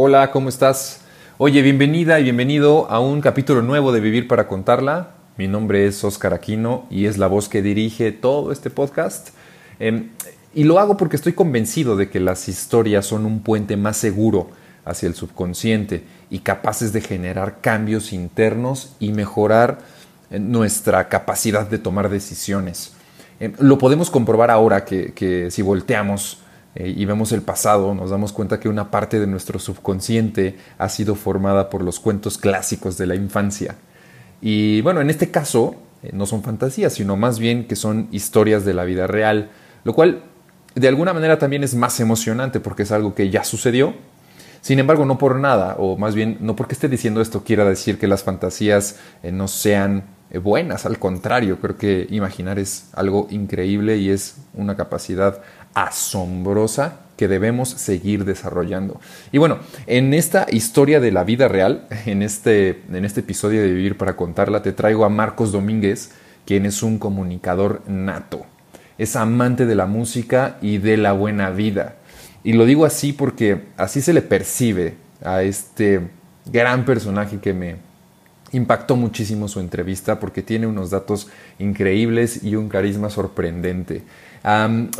Hola, ¿cómo estás? Oye, bienvenida y bienvenido a un capítulo nuevo de Vivir para Contarla. Mi nombre es Oscar Aquino y es la voz que dirige todo este podcast. Em, y lo hago porque estoy convencido de que las historias son un puente más seguro hacia el subconsciente y capaces de generar cambios internos y mejorar eh, nuestra capacidad de tomar decisiones. Em, lo podemos comprobar ahora que, si volteamos eh, y vemos el pasado, nos damos cuenta que una parte de nuestro subconsciente ha sido formada por los cuentos clásicos de la infancia. Y bueno, en este caso eh, no son fantasías, sino más bien que son historias de la vida real, lo cual de alguna manera también es más emocionante porque es algo que ya sucedió. Sin embargo, no por nada, o más bien no porque esté diciendo esto quiera decir que las fantasías eh, no sean buenas, al contrario, creo que imaginar es algo increíble y es una capacidad asombrosa que debemos seguir desarrollando. Y bueno, en esta historia de la vida real, en este, en este episodio de Vivir para Contarla, te traigo a Marcos Domínguez, quien es un comunicador nato. Es amante de la música y de la buena vida. Y lo digo así porque así se le percibe a este gran personaje que me impactó muchísimo su entrevista porque tiene unos datos increíbles y un carisma sorprendente.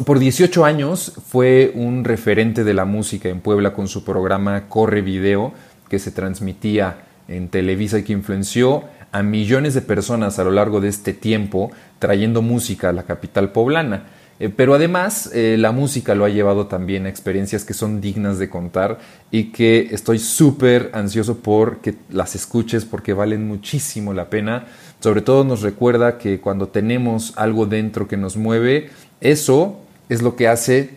Por 18 años fue un referente de la música en Puebla con su programa Corre Video, que se transmitía en Televisa y que influenció a millones de personas a lo largo de este tiempo, trayendo música a la capital poblana. Eh, pero además eh, la música lo ha llevado también a experiencias que son dignas de contar y que estoy súper ansioso por que las escuches porque valen muchísimo la pena. Sobre todo nos recuerda que cuando tenemos algo dentro que nos mueve, eso es lo que hace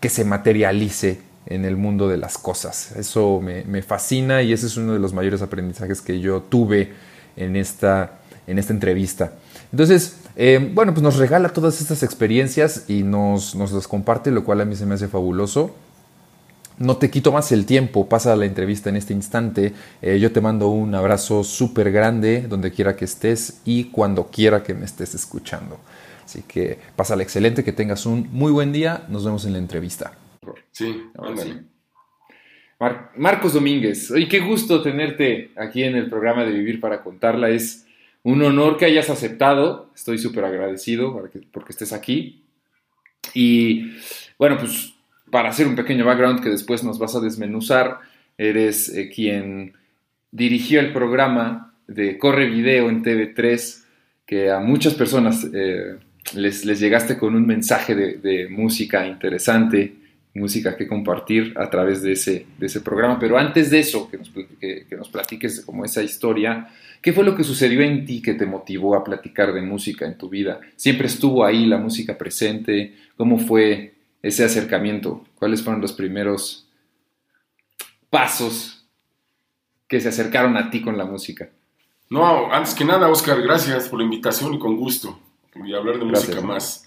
que se materialice en el mundo de las cosas. Eso me, fascina y ese es uno de los mayores aprendizajes que yo tuve en esta, en esta entrevista. Entonces, eh, bueno, pues nos regala todas estas experiencias y nos, nos las comparte, lo cual a mí se me hace fabuloso. No te quito más el tiempo, pasa la entrevista en este instante. Eh, yo te mando un abrazo súper grande donde quiera que estés y cuando quiera que me estés escuchando. Así que pásala excelente, que tengas un muy buen día. Nos vemos en la entrevista. Sí, ándale. Marcos Domínguez, y qué gusto tenerte aquí en el programa de Vivir para Contarla. Es un honor que hayas aceptado. Estoy súper agradecido porque estés aquí. Y bueno, pues para hacer un pequeño background que después nos vas a desmenuzar, eres eh, quien dirigió el programa de Corre Video en TV3, que a muchas personas eh, les, llegaste con un mensaje de música interesante música que compartir a través de ese, de ese programa. Pero antes de eso, que nos, que, nos platiques como esa historia, ¿qué fue lo que sucedió en ti que te motivó a platicar de música en tu vida? ¿Siempre estuvo ahí la música presente? ¿Cómo fue ese acercamiento? ¿Cuáles fueron los primeros pasos que se acercaron a ti con la música? No, antes que nada, Oscar, gracias por la invitación y con gusto. A hablar de música más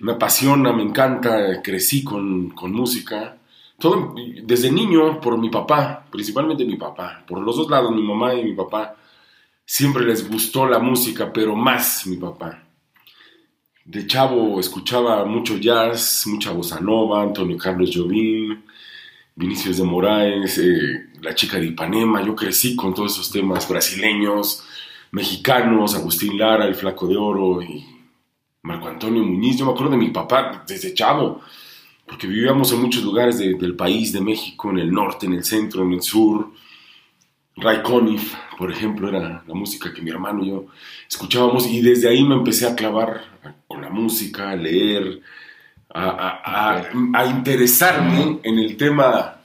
me apasiona, me encanta, crecí con, música. Todo, desde niño, por mi papá, principalmente mi papá, por los dos lados, mi mamá y mi papá, siempre les gustó la música, pero más mi papá. De chavo escuchaba mucho jazz, mucha bossa nova, Antonio Carlos Jobim, Vinicius de Moraes, eh, La chica de Ipanema. Yo crecí con todos esos temas brasileños, mexicanos, Agustín Lara, El Flaco de Oro y Marco Antonio Muñiz, yo me acuerdo de mi papá desde chavo, porque vivíamos en muchos lugares del país, de México, en el norte, en el centro, en el sur. Ray Conniff, por ejemplo, era la música que mi hermano y yo escuchábamos y desde ahí me empecé a clavar con la música, a leer, a, a interesarme en el tema,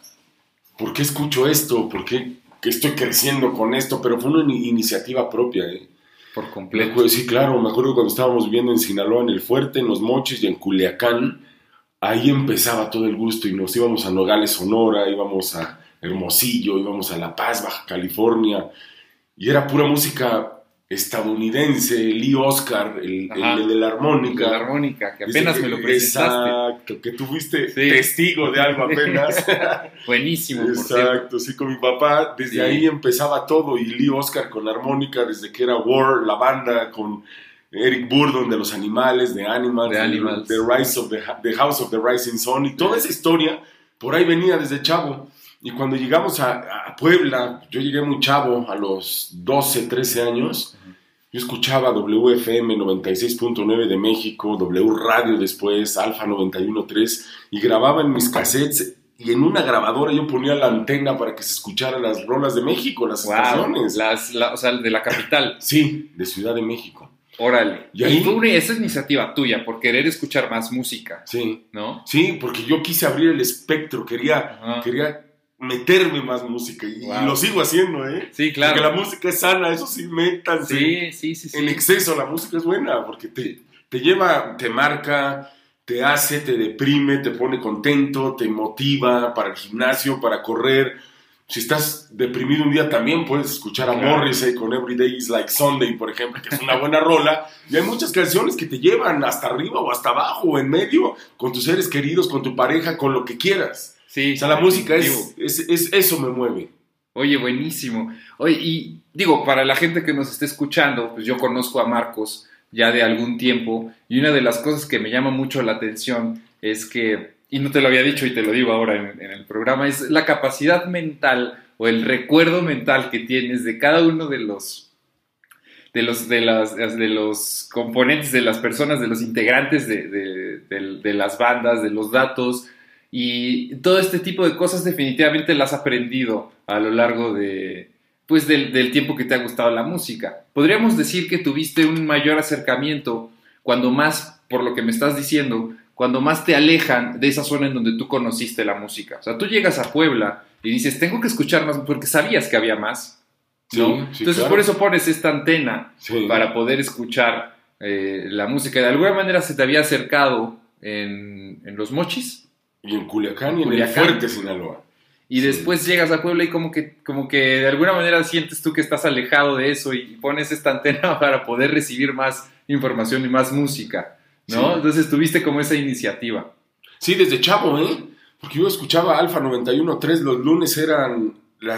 ¿por qué escucho esto? ¿Por qué estoy creciendo con esto? Pero fue una iniciativa propia. ¿eh? Por completo. Sí, claro, me acuerdo cuando estábamos viviendo en Sinaloa, en el Fuerte, en Los Mochis y en Culiacán, ahí empezaba todo el gusto y nos íbamos a Nogales, Sonora, íbamos a Hermosillo, íbamos a La Paz, Baja California, y era pura música estadounidense, Lee Oscar, el, de la armónica. la armónica, que apenas me lo presentaste. Exacto, que tú fuiste testigo de algo apenas. Buenísimo, Exacto, sí, con mi papá, desde ahí empezaba todo, y Lee Oscar con la armónica, desde que era War, la banda, con Eric Burdon de Los Animales, de Animals, The, Rise of the, House of the Rising Sun, y toda esa historia, por ahí venía desde chavo. Y cuando llegamos a, Puebla, yo llegué muy chavo, a los 12, 13 años, yo escuchaba WFM 96.9 de México, W Radio después, Alfa 91.3, y grababa en mis cassettes y en una grabadora yo ponía la antena para que se escucharan las rolas de México, las estaciones. Las, o sea, de la capital. Sí, de Ciudad de México. Órale. Y, ahí, fue esa iniciativa tuya, por querer escuchar más música. Sí. ¿No? Sí, porque yo quise abrir el espectro, quería, quería meterme más música y, lo sigo haciendo, ¿eh? Sí, claro. Porque la música es sana, eso sí, métanse. Sí, sí, sí, sí. En exceso, la música es buena porque te, te lleva, te marca, te hace, te deprime, te pone contento, te motiva para el gimnasio, para correr. Si estás deprimido un día también puedes escuchar a Morrissey con Every Day is Like Sunday, por ejemplo, que es una buena rola. Y hay muchas canciones que te llevan hasta arriba o hasta abajo o en medio, con tus seres queridos, con tu pareja, con lo que quieras. Sí. O sea, la música es, es, eso me mueve. Oye, buenísimo. Oye, y digo, para la gente que nos esté escuchando, pues yo conozco a Marcos ya de algún tiempo y una de las cosas que me llama mucho la atención es que, y no te lo había dicho y te lo digo ahora en, el programa, es la capacidad mental o el recuerdo mental que tienes de cada uno de los de los, de, las, de los componentes, de las personas, de los integrantes de, de, las bandas, de los datos y todo este tipo de cosas definitivamente las has aprendido a lo largo de, pues del, tiempo que te ha gustado la música. Podríamos decir que tuviste un mayor acercamiento cuando más, por lo que me estás diciendo, cuando más te alejan de esa zona en donde tú conociste la música. O sea, tú llegas a Puebla y dices, tengo que escuchar más, porque sabías que había más. ¿no? Entonces por eso pones esta antena para poder escuchar eh, la música. De alguna manera se te había acercado en, Los Mochis. Y en Culiacán y en el Fuerte, Sinaloa. Y después llegas a Puebla y como que, como que de alguna manera sientes tú que estás alejado de eso y pones esta antena para poder recibir más información y más música, ¿no? Entonces tuviste como esa iniciativa. Sí, desde chavo, ¿eh? Porque yo escuchaba Alfa 91.3, los lunes eran la,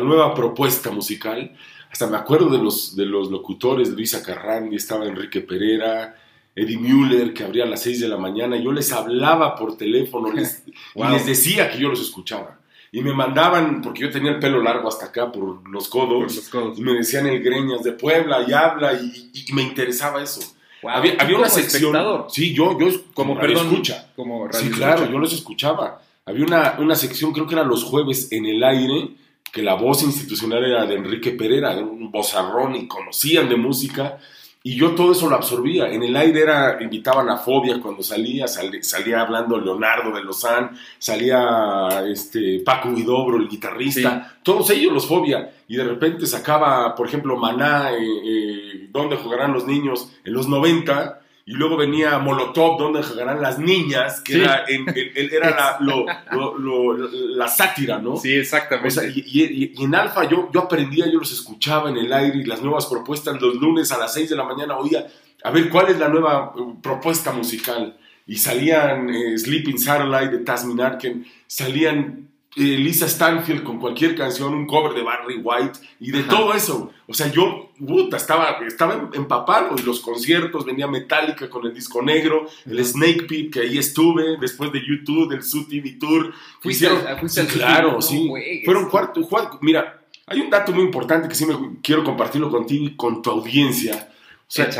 nueva propuesta musical. Hasta me acuerdo de los, de los locutores, Luisa Carrandi, estaba Enrique Pereira, Eddie Mueller, que abría a las 6 de la mañana. Yo les hablaba por teléfono y les decía que yo los escuchaba. Y me mandaban, porque yo tenía el pelo largo hasta acá por los codos, y me decían el Greñas de Puebla y habla, y, me interesaba eso. había, una sección. Sí, yo, yo como, perdón, escucha. Como sí, claro, yo los escuchaba. Había una, una sección, creo que era los jueves en el aire, que la voz institucional era de Enrique Pereira, era un vozarrón y conocían de música. Y yo todo eso lo absorbía. En el aire era, invitaban a Fobia cuando salía, salía hablando Leonardo de Lozán, salía este, Paco Huidobro, el guitarrista, todos ellos los Fobia. Y de repente sacaba, por ejemplo, Maná, eh, eh, ¿Dónde jugarán los niños? En los 90 y luego venía Molotov, donde jugarán las niñas, que era, era la, sátira, ¿no? Sí, exactamente. y, en Alfa yo, yo aprendía, yo los escuchaba en el aire y las nuevas propuestas los lunes a las 6 de la mañana oía, a ver, ¿cuál es la nueva uh, propuesta musical? Y salían eh, Sleeping Satellite de Tasmin Arken, salían eh, Lisa Stanfield con cualquier canción, un cover de Barry White y de todo eso. O sea, yo puta, estaba, estaba empapado y los conciertos, venía Metallica con el disco negro, el Snake Pit que ahí estuve, después de YouTube, del Su TV Tour. Fuiste, claro, sí. Fueron cuarto, cuarto. Mira, hay un dato muy importante que sí me quiero compartirlo contigo y con tu audiencia. O sea,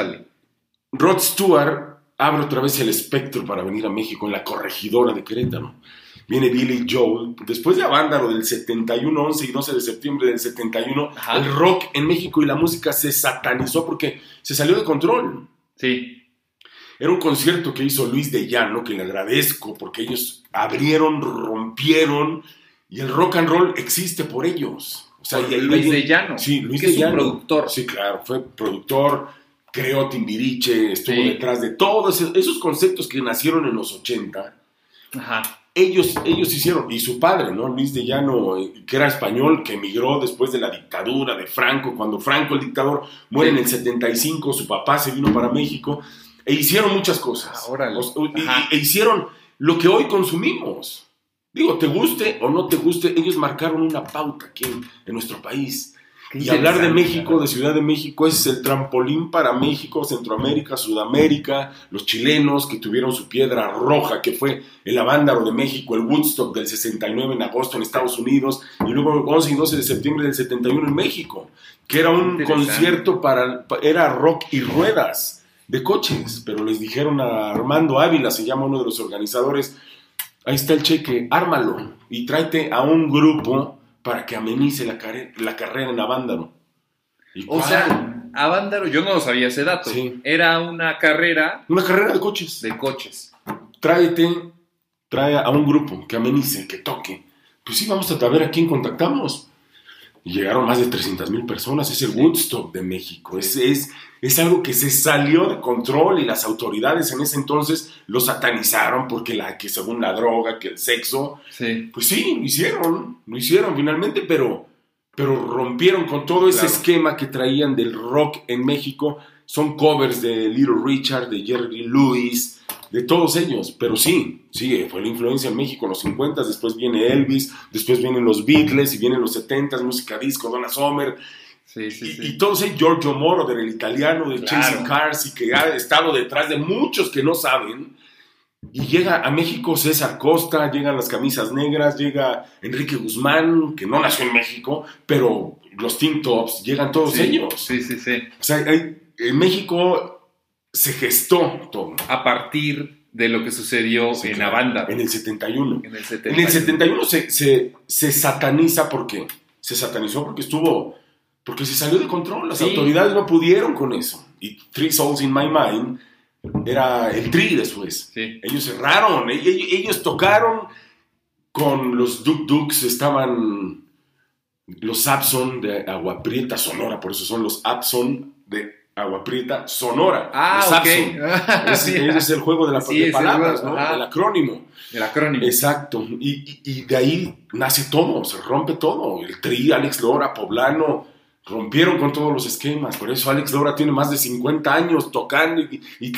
Rod Stewart abre otra vez el espectro para venir a México en la corregidora de Querétaro viene Billy Joel. Después de Avándaro del 71, 11 y 12 de septiembre del 71, el rock en México y la música se satanizó porque se salió de control. Sí. Era un concierto que hizo Luis de Llano, que le agradezco porque ellos abrieron, rompieron y el rock and roll existe por ellos. O sea, Luis de Llano. Sí, Luis de Llano. productor. Sí, claro, fue productor, creó Timbiriche, estuvo detrás de todos esos conceptos que nacieron en los 80. Ajá ellos, ellos hicieron, y su padre, ¿no? Luis de Llano, que era español, que emigró después de la dictadura de Franco, cuando Franco, el dictador, muere en el 75, su papá se vino para México, e hicieron muchas cosas. Ahora, e hicieron lo que hoy consumimos. Digo, te guste o no te guste, ellos marcaron una pauta aquí en, nuestro país. Y hablar de México, de Ciudad de México, es el trampolín para México, Centroamérica, Sudamérica, los chilenos que tuvieron su piedra roja, que fue el Avándaro de México, el Woodstock del 69 en agosto en Estados Unidos, y luego el 11 y 12 de septiembre del 71 en México, que era un concierto para, era rock y ruedas de coches, pero les dijeron a Armando Ávila, se llama uno de los organizadores, ahí está el cheque, ármalo y tráete a un grupo para que amenice la, la carrera en Avándaro. o sea, Avándaro, yo no lo sabía ese dato. Era una carrera. Una carrera de coches. De coches. Tráete, trae a un grupo que amenice, que toque. Pues sí, vamos a ver a quién contactamos. Y llegaron más de 300 mil personas. Es el Woodstock de México. Es, es, es algo que se salió de control y las autoridades en ese entonces lo satanizaron porque la que según la droga, que el sexo, sí. pues sí, lo hicieron, lo hicieron finalmente, pero, pero rompieron con todo ese esquema que traían del rock en México. Son covers de Little Richard, de Jerry Lewis, de todos ellos, pero sí, sí, fue la influencia en México en los 50, después viene Elvis, después vienen los Beatles y vienen los 70, música disco, Donna Summer, Sí, sí, sí. Y, todos Giorgio Moro, del italiano, de Chasing Cars, y que ha estado detrás de muchos que no saben. Y llega a México César Costa, llegan las camisas negras, llega Enrique Guzmán, que no nació en México, pero los Teen Tops, llegan todos ellos. Sí, sí, sí. O sea, en México se gestó todo. A partir de lo que sucedió en la banda. En el 71. En el 71, en el 71 se, se, se sataniza porque se satanizó porque estuvo porque se salió de control, las autoridades no pudieron con eso. Y Three Souls in My Mind era el tri después. Ellos cerraron, ellos, ellos, tocaron con los Duk Duks, estaban los Abson de Agua Prieta Sonora, por eso son los Abson de Agua Prieta Sonora. Ah, los ok. ese, es el juego de, la, palabras, ¿no? El acrónimo. El acrónimo. Exacto. Y, y, de ahí nace todo, se rompe todo. El tri, Alex Lora, Poblano, rompieron con todos los esquemas. Por eso Alex Lora tiene más de 50 años tocando y, y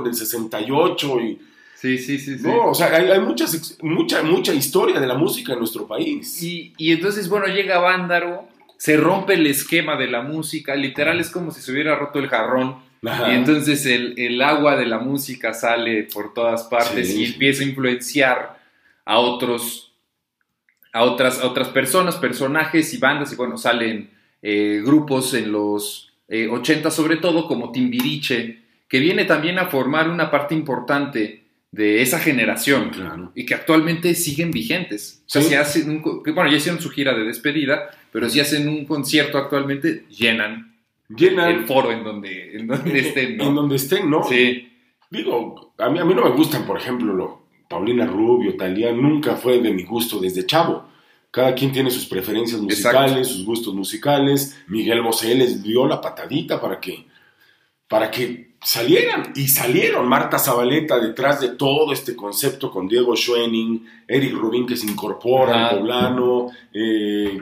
en el 68 y... Sí, sí, sí. No, o sea, hay, muchas, mucha, mucha historia de la música en nuestro país. Y, y entonces, bueno, llega Vándaro, se rompe el esquema de la música, literal es como si se hubiera roto el jarrón. Y entonces el, el, agua de la música sale por todas partes y empieza a influenciar a otros, a otras, a otras personas, personajes y bandas, y bueno, salen eh, grupos en los 80 eh, sobre todo, como Timbiriche, que viene también a formar una parte importante de esa generación y que actualmente siguen vigentes. O sea, si hacen bueno, ya hicieron su gira de despedida, pero si hacen un concierto actualmente, llenan, llenan el foro en donde, en donde estén, ¿no? En donde estén, ¿no? Sí. Digo, a mí, a mí no me gustan, por ejemplo, lo, Paulina Rubio, Talía, nunca fue de mi gusto desde chavo. Cada quien tiene sus preferencias musicales, sus gustos musicales. Miguel Bosé les dio la patadita para que, para que salieran. Y salieron. Marta Zabaleta detrás de todo este concepto con Diego Schoening, Eric Rubin que se incorpora, al Poblano. Eh,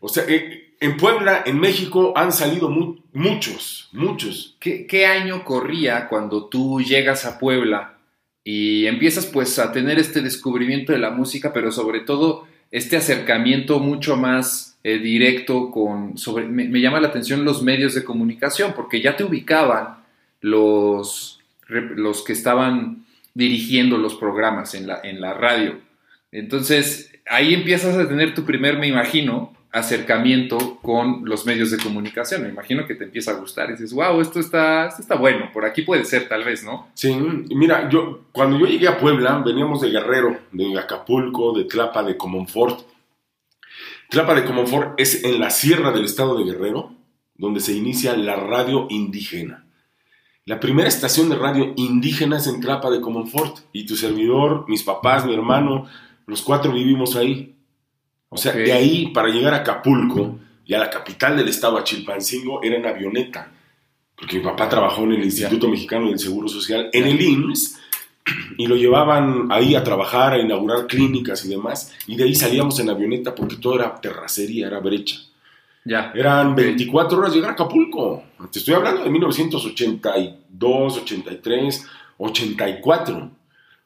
o sea, eh, en Puebla, en México, han salido muchos, muchos. ¿Qué, ¿Qué año corría cuando tú llegas a Puebla y empiezas pues a tener este descubrimiento de la música, pero sobre todo este acercamiento mucho más eh, directo con, sobre, me, llama la atención los medios de comunicación, porque ya te ubicaban los, los que estaban dirigiendo los programas en la, en la radio. Entonces, ahí empiezas a tener tu primer, me imagino, acercamiento con los medios de comunicación. Me imagino que te empieza a gustar y dices, wow, esto está, esto está bueno, por aquí puede ser tal vez, ¿no? Sí, mira, yo cuando yo llegué a Puebla, veníamos de Guerrero, de Acapulco, de Tlapa, de Comonfort. Tlapa de Comonfort es en la sierra del estado de Guerrero, donde se inicia la radio indígena. La primera estación de radio indígena es en Tlapa de Comonfort y tu servidor, mis papás, mi hermano, los cuatro vivimos ahí. O sea, de ahí para llegar a Acapulco y a la capital del estado, a Chilpancingo, era en avioneta. Porque mi papá trabajó en el Instituto Mexicano del Seguro Social, en el IMSS, y lo llevaban ahí a trabajar, a inaugurar clínicas y demás. Y de ahí salíamos en avioneta porque todo era terracería, era brecha. Ya. Eran 24 horas llegar a Acapulco. Te estoy hablando de 1982, 83, 84.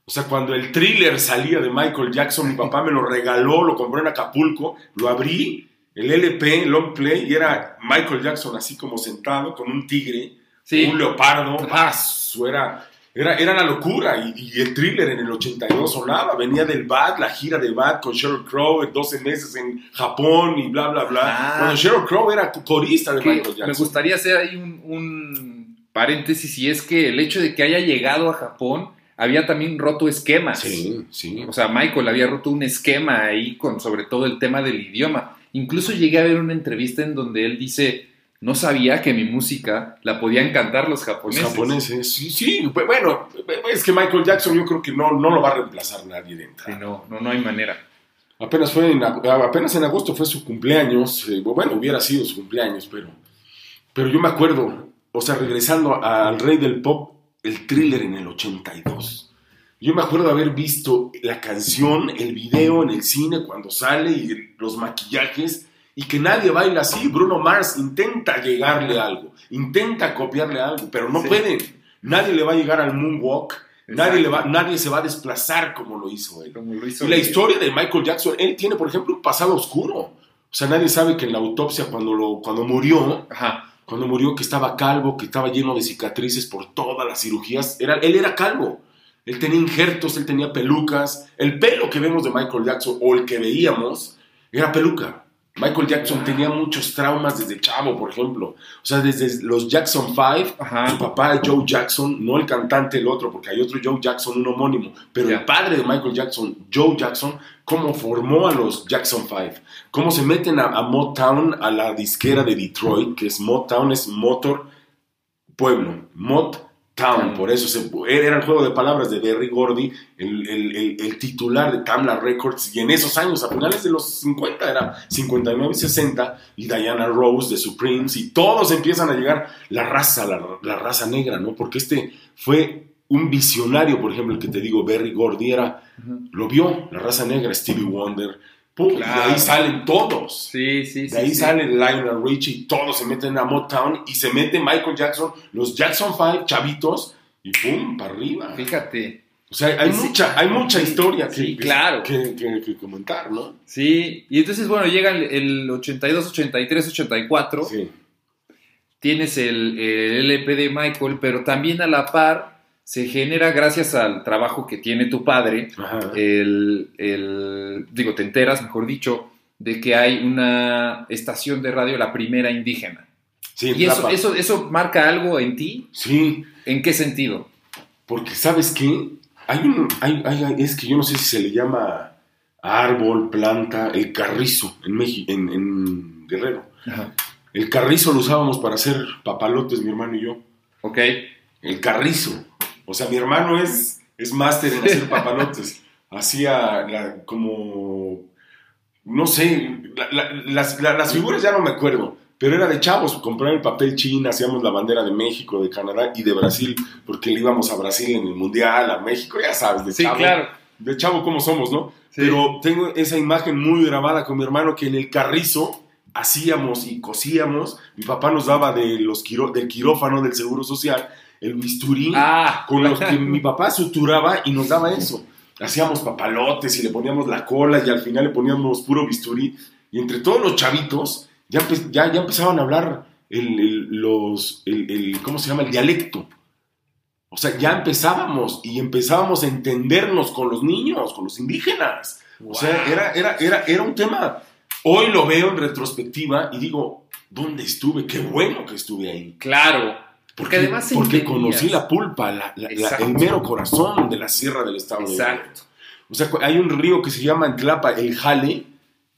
O sea, cuando el thriller salía de Michael Jackson, mi papá me lo regaló, lo compró en Acapulco, lo abrí el LP, long play, y era Michael Jackson así como sentado con un tigre, un leopardo, era, era, era la locura. Y, el thriller en el 82 sonaba, venía del Bad, la gira de Bad con Sheryl Crow, 12 meses en Japón y bla, bla, bla. Ah. Cuando Sheryl Crow era corista de Michael Jackson. Me gustaría hacer ahí un, un paréntesis, y es que el hecho de que haya llegado a Japón había también roto esquemas. Sí, sí. O sea, Michael había roto un esquema ahí con sobre todo el tema del idioma. Incluso llegué a ver una entrevista en donde él dice, no sabía que mi música la podían cantar los japoneses. Los japoneses, sí, sí. Bueno, es que Michael Jackson yo creo que no, no lo va a reemplazar nadie de Sí, no, no, no hay manera. Apenas, fue en, apenas en agosto fue su cumpleaños. Eh, bueno, hubiera sido su cumpleaños, pero, pero yo me acuerdo, o sea, regresando al rey del pop, el thriller en el 82. Yo me acuerdo de haber visto la canción, el video en el cine cuando sale y los maquillajes y que nadie baila así. Bruno Mars intenta llegarle algo, intenta copiarle algo, pero no pueden. Nadie le va a llegar al moonwalk. Nadie, le va, nadie se va a desplazar como lo hizo él. y la historia de Michael Jackson, él tiene, por ejemplo, un pasado oscuro. O sea, nadie sabe que en la autopsia, cuando, lo, cuando murió, Ajá cuando murió que estaba calvo, que estaba lleno de cicatrices por todas las cirugías. Era, él era calvo. Él tenía injertos, él tenía pelucas. El pelo que vemos de Michael Jackson o el que veíamos era peluca. Michael Jackson tenía muchos traumas desde chavo, por ejemplo. O sea, desde los Jackson 5, su papá Joe Jackson, no el cantante, el otro, porque hay otro Joe Jackson, un homónimo, pero el padre de Michael Jackson, Joe Jackson, cómo formó a los Jackson 5, cómo se meten a, a Motown, a la disquera de Detroit, que es Motown, es Motor Pueblo, Mot Town, por eso se, era el juego de palabras de Berry Gordy, el, titular de Tamla Records, y en esos años, a finales de los 50, era 59 y 60, y Diana Rose de Supremes, y todos empiezan a llegar, la raza, la, raza negra, ¿no? Porque este fue un visionario, por ejemplo, el que te digo, Berry Gordy, era, lo vio, la raza negra, Stevie Wonder, de ahí salen todos. Sí, sí, de ahí sale Lionel Richie, todos se meten a Motown y se mete Michael Jackson, los Jackson 5, chavitos, y pum, para arriba. Fíjate. O sea, hay, mucha, hay mucha historia que, claro. que, comentar, ¿no? Sí, y entonces, bueno, llega el, 82, 83, 84. Sí. Tienes el, el LP de Michael, pero también a la par se genera gracias al trabajo que tiene tu padre, el, digo, te enteras, mejor dicho, de que hay una estación de radio, la primera indígena. Sí, ¿Y eso, eso, eso marca algo en ti? Sí. ¿En qué sentido? Porque, ¿sabes qué? Hay un, hay, es que yo no sé si se le llama árbol, planta, el carrizo en, México, en, en Guerrero. El carrizo lo usábamos para hacer papalotes, mi hermano y yo. Ok. El carrizo. O sea, mi hermano es, es máster en hacer papalotes. Hacía como, no sé, las, las, figuras ya no me acuerdo, pero era de chavos, comprar el papel china, hacíamos la bandera de México, de Canadá y de Brasil, porque le íbamos a Brasil en el Mundial, a México, ya sabes, de sí, chavo. claro. De chavo como somos, ¿no? Pero tengo esa imagen muy grabada con mi hermano que en el carrizo hacíamos y cosíamos. Mi papá nos daba de los del quirófano del Seguro Social el bisturí ah. con los que mi papá suturaba y nos daba eso. Hacíamos papalotes y le poníamos la cola y al final le poníamos puro bisturí. Y entre todos los chavitos ya, ya, ya empezaban a hablar el, los, el, ¿cómo se llama? El dialecto. O sea, ya empezábamos y empezábamos a entendernos con los niños, con los indígenas. O sea, era, era, era, era un tema. Hoy lo veo en retrospectiva y digo, ¿dónde estuve? Qué bueno que estuve ahí. Claro. Porque, además Porque conocí la pulpa, el mero corazón de la sierra del estado Exacto. O sea, hay un río que se llama en Tlapa el Jale,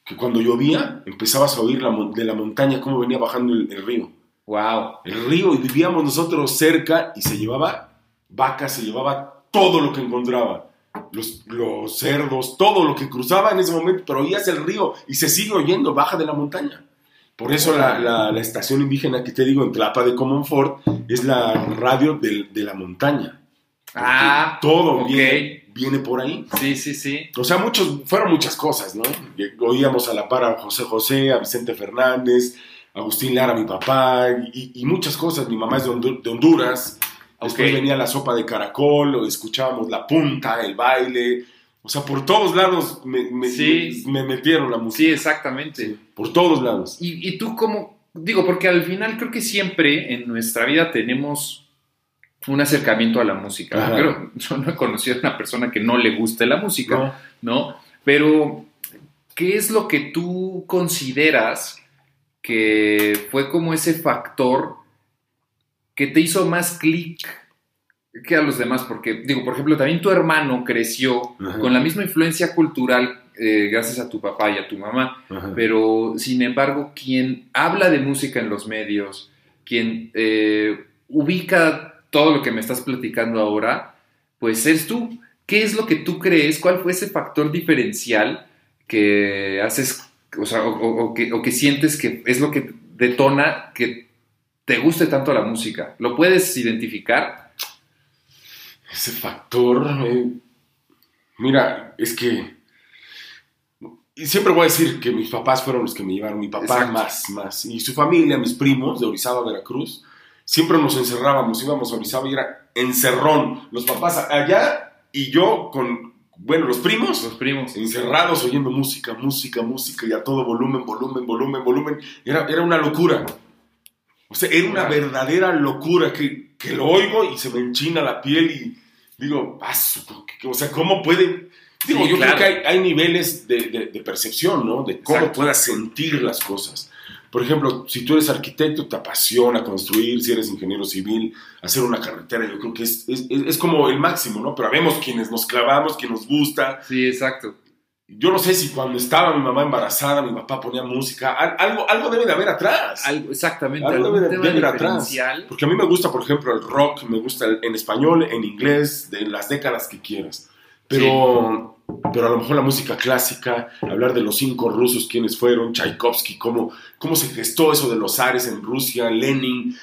que cuando llovía empezabas a oír de la montaña cómo venía bajando el, río. Wow. El río, y vivíamos nosotros cerca y se llevaba vacas, se llevaba todo lo que encontraba. Los, los cerdos, todo lo que cruzaba en ese momento, pero oías el río y se sigue oyendo, baja de la montaña. Por eso la, estación indígena que te digo en Tlapa de Comonfort es la radio de, la montaña. Ah, todo viene, por ahí. Sí, sí, sí. O sea, muchos, fueron muchas cosas, ¿no? Oíamos a la par a José José, a Vicente Fernández, a Agustín Lara, mi papá, y, muchas cosas. Mi mamá es de, Honduras. Después venía la sopa de caracol, o escuchábamos la punta, el baile. O sea, por todos lados me, me, metieron la música. Sí, exactamente. Por todos lados. ¿Y, ¿Y, tú cómo? Digo, porque al final creo que siempre en nuestra vida tenemos un acercamiento a la música. Pero yo no he conocido a una persona que no le guste la música, ¿no? Pero, ¿qué es lo que tú consideras que fue como ese factor que te hizo más clic que a los demás? Porque, digo, por ejemplo, también tu hermano creció con la misma influencia cultural eh, gracias a tu papá y a tu mamá, pero sin embargo, quien habla de música en los medios, quien eh, ubica todo lo que me estás platicando ahora, pues eres tú. ¿Qué es lo que tú crees? ¿Cuál fue ese factor diferencial que haces, o, sea, o, que, sientes que es lo que detona que te guste tanto la música? ¿Lo puedes identificar? Ese factor, eh, mira, es que y siempre voy a decir que mis papás fueron los que me llevaron, mi papá más, más, y su familia, mis primos de Orizaba, Veracruz, siempre nos encerrábamos, íbamos a Orizaba y era encerrón, los papás allá y yo con, bueno, los primos. Los primos. Encerrados oyendo música, música, música y a todo volumen, volumen, volumen, volumen. Era, era una locura. O sea, era una verdadera locura que, que lo oigo y se me enchina la piel y digo, o sea, ¿cómo puede...? Digo, yo creo que hay, niveles de, de, percepción, ¿no? De cómo puedas sentir las cosas. Por ejemplo, si tú eres arquitecto, te apasiona construir, si eres ingeniero civil, hacer una carretera, yo creo que es, es, es como el máximo, ¿no? Pero vemos quienes nos clavamos, quien nos gusta. Sí, exacto. Yo no sé si cuando estaba mi mamá embarazada, mi papá ponía música, algo, algo debe de haber atrás. Algo, exactamente. Algo debe de haber atrás. Porque a mí me gusta, por ejemplo, el rock, me gusta en español, en inglés, de las décadas que quieras. Pero, pero a lo mejor la música clásica, hablar de los cinco rusos, quiénes fueron, Tchaikovsky, cómo, cómo se gestó eso de los ares en Rusia, Lenin,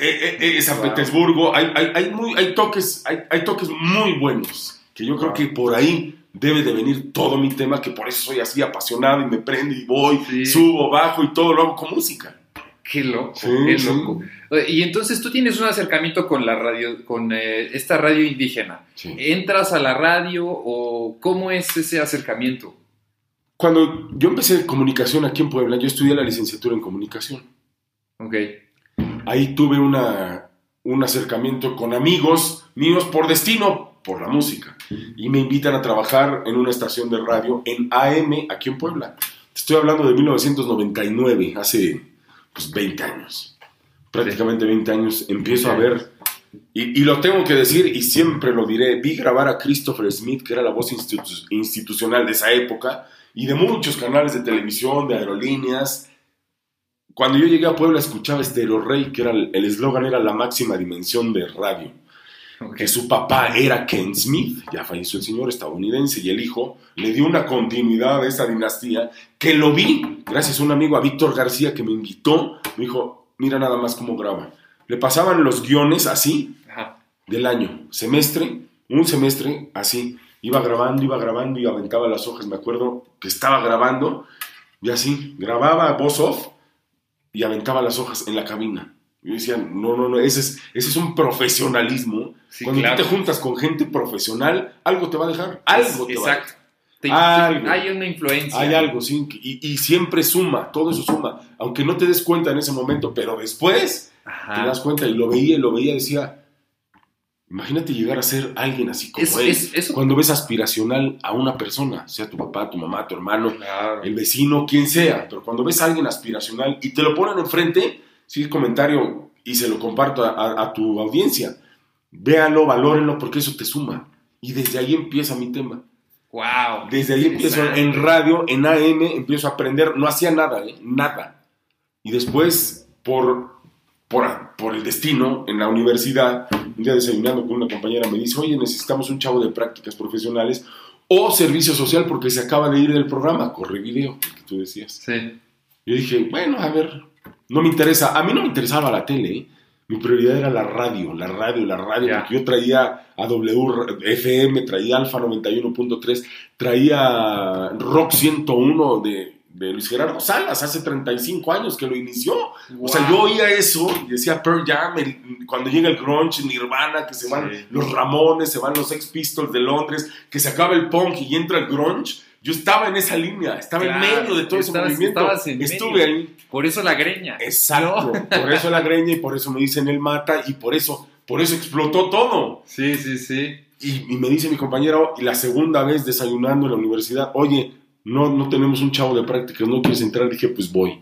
eh, eh, eh, San Petersburgo, hay, hay, hay, muy, hay, toques, hay, hay, toques muy buenos, que yo creo que por ahí debe de venir todo mi tema, que por eso soy así apasionado y me prende y voy, subo, bajo y todo lo hago con música. Qué loco, qué loco. Y entonces tú tienes un acercamiento con la radio, con eh, esta radio indígena. ¿Entras a la radio o cómo es ese acercamiento? Cuando yo empecé comunicación aquí en Puebla, yo estudié la licenciatura en comunicación. Ok. Ahí tuve una, un acercamiento con amigos míos por destino, por la música. Y me invitan a trabajar en una estación de radio en AM aquí en Puebla. Estoy hablando de 1999, hace pues 20 años, prácticamente 20 años, empiezo a ver, y, lo tengo que decir y siempre lo diré, vi grabar a Christopher Smith, que era la voz institucional de esa época, y de muchos canales de televisión, de aerolíneas. Cuando yo llegué a Puebla escuchaba Stereo Rey, que era el eslogan era la máxima dimensión de radio. Que su papá era Ken Smith, ya falleció el señor estadounidense, y el hijo le dio una continuidad a esa dinastía, que lo vi, gracias a un amigo, a Víctor García, que me invitó, me dijo, mira nada más cómo graba. Le pasaban los guiones así, del año, semestre, un semestre así, iba grabando, iba grabando y aventaba las hojas, me acuerdo que estaba grabando, y así, grababa voz off y aventaba las hojas en la cabina. Yo decía, no, no, no, ese es, ese es un profesionalismo. Cuando tú te juntas con gente profesional, algo te va a dejar. Algo te va a dejar. Hay una influencia. Hay algo, sí. Y, siempre suma, todo eso suma. Aunque no te des cuenta en ese momento, pero después te das cuenta. Y lo veía, y lo veía, decía, imagínate llegar a ser alguien así como él. Cuando ves aspiracional a una persona, sea tu papá, tu mamá, tu hermano, el vecino, quien sea. Pero cuando ves a alguien aspiracional y te lo ponen enfrente sí, comentario y se lo comparto a, tu audiencia. Véanlo, valórenlo, porque eso te suma. Y desde ahí empieza mi tema. Wow. Desde ahí empiezo en radio, en AM, empiezo a aprender. No hacía nada, ¿eh? Nada. Y después, por, por, por, el destino, en la universidad, un día desayunando con una compañera, me dice, oye, necesitamos un chavo de prácticas profesionales o servicio social porque se acaba de ir del programa, corre video, que tú decías. Sí. Yo dije, bueno, a ver, no me interesa, a mí no me interesaba la tele, ¿eh? Mi prioridad era la radio, la radio, la radio, porque yo traía a WFM, traía Alfa 91.3, traía Rock 101 de, de Luis Gerardo Salas, hace 35 años que lo inició. O sea, yo oía eso y decía Pearl Jam, cuando llega el grunge, Nirvana, que se van los Ramones, se van los Ex Pistols de Londres, que se acaba el punk y entra el grunge. Yo estaba en esa línea, estaba en medio de todo ese movimiento. Estuve ahí. Por eso la greña. Exacto, por eso la greña y por eso me dicen el mata y por eso, por eso explotó todo. Sí, sí, sí. Y, y me dice mi compañero, y la segunda vez desayunando en la universidad, oye, no, no tenemos un chavo de prácticas, no quieres entrar, dije, pues voy.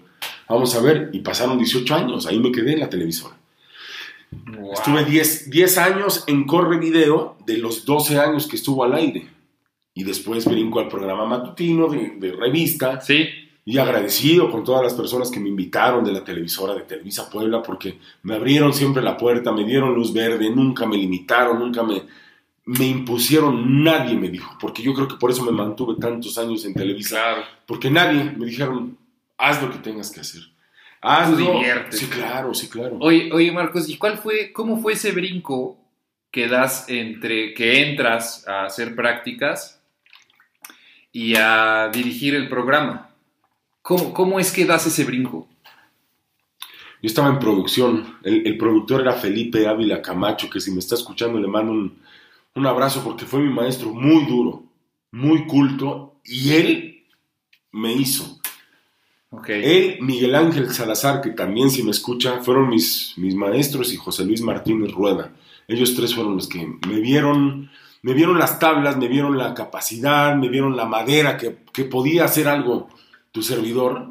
Vamos a ver, y pasaron 18 años, ahí me quedé en la televisora. Estuve 10, 10 años en Corre Video de los 12 años que estuvo al aire. Y después brinco al programa matutino de, revista. Sí. Y agradecido con todas las personas que me invitaron de la televisora de Televisa Puebla porque me abrieron siempre la puerta, me dieron luz verde, nunca me limitaron, nunca me, me impusieron, nadie me dijo, porque yo creo que por eso me mantuve tantos años en Televisa. Porque nadie me dijeron, haz lo que tengas que hacer. Hazlo. Sí, claro, sí, claro. Oye, oye, Marcos, ¿y cuál fue, cómo fue ese brinco que das entre que entras a hacer prácticas y a dirigir el programa? ¿Cómo, cómo es que das ese brinco? Yo estaba en producción. El, el, productor era Felipe Ávila Camacho, que si me está escuchando le mando un, un abrazo porque fue mi maestro muy duro, muy culto, y él me hizo. Él, Miguel Ángel Salazar, que también si me escucha, fueron mis, mis maestros y José Luis Martínez Rueda. Ellos tres fueron los que me vieron, me vieron las tablas, me vieron la capacidad, me vieron la madera, que, que podía hacer algo tu servidor.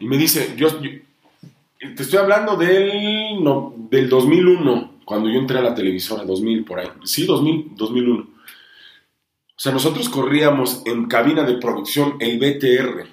Y me dice, yo, te estoy hablando del, no, del 2001 cuando yo entré a la televisora, 2000 por ahí. Sí, 2000, 2001. O sea, nosotros corríamos en cabina de producción el BTR.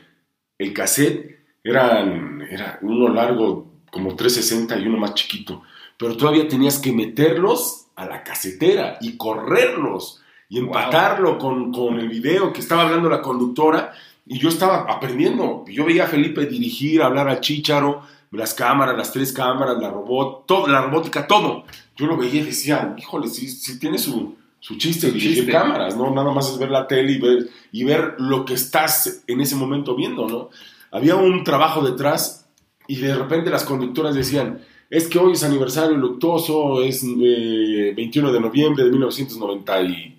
El cassette eran, era uno largo como 360 y uno más chiquito. Pero todavía tenías que meterlos a la casetera y correrlos y empatarlo con, con el video que estaba hablando la conductora. Y yo estaba aprendiendo. Yo veía a Felipe dirigir, hablar al Chícharo, las cámaras, las tres cámaras, la robot, todo, la robótica, todo yo lo veía y decía, híjole, si tiene su, su chiste dirigir cámaras, ¿no? Nada más es ver la tele y ver, y ver lo que estás en ese momento viendo, ¿no? Había un trabajo detrás y de repente las conductoras decían, es que hoy es aniversario luctuoso, es 21 eh, de noviembre de 1990 y...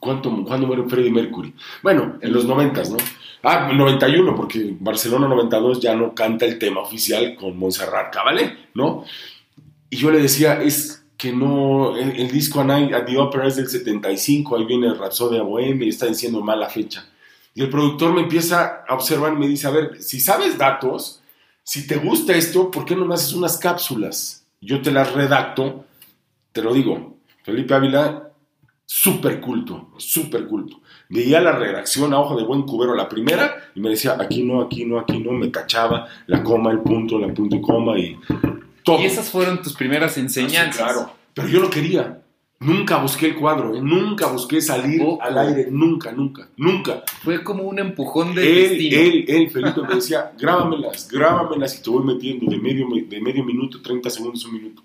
¿Cuánto, ¿Cuándo muere Freddie Mercury? Bueno, en los 90, ¿no? Ah, 91, porque Barcelona 92 ya no canta el tema oficial con Montserrat Caballé, ¿no? Y yo le decía, es que no, el, disco A at the Opera es del 75, ahí viene Rapsodia Bohemia y está diciendo mal la fecha. Y el productor me empieza a observar y me dice, a ver, si sabes datos, si te gusta esto, ¿por qué no me haces unas cápsulas? Yo te las redacto, te lo digo, Felipe Ávila, súper culto, súper culto. Veía la redacción a ojo de buen cubero la primera y me decía, aquí no, aquí no, aquí no, me cachaba la coma, el punto, la punto y coma y y esas fueron tus primeras enseñanzas. claro, pero yo lo quería. Nunca busqué el cuadro, ¿eh? nunca busqué salir al aire, nunca, nunca, nunca. Fue como un empujón de él, destino. Él, él, Felipe me decía, grábamelas, grábamelas y te voy metiendo de medio, de medio minuto, 30 segundos, un minuto.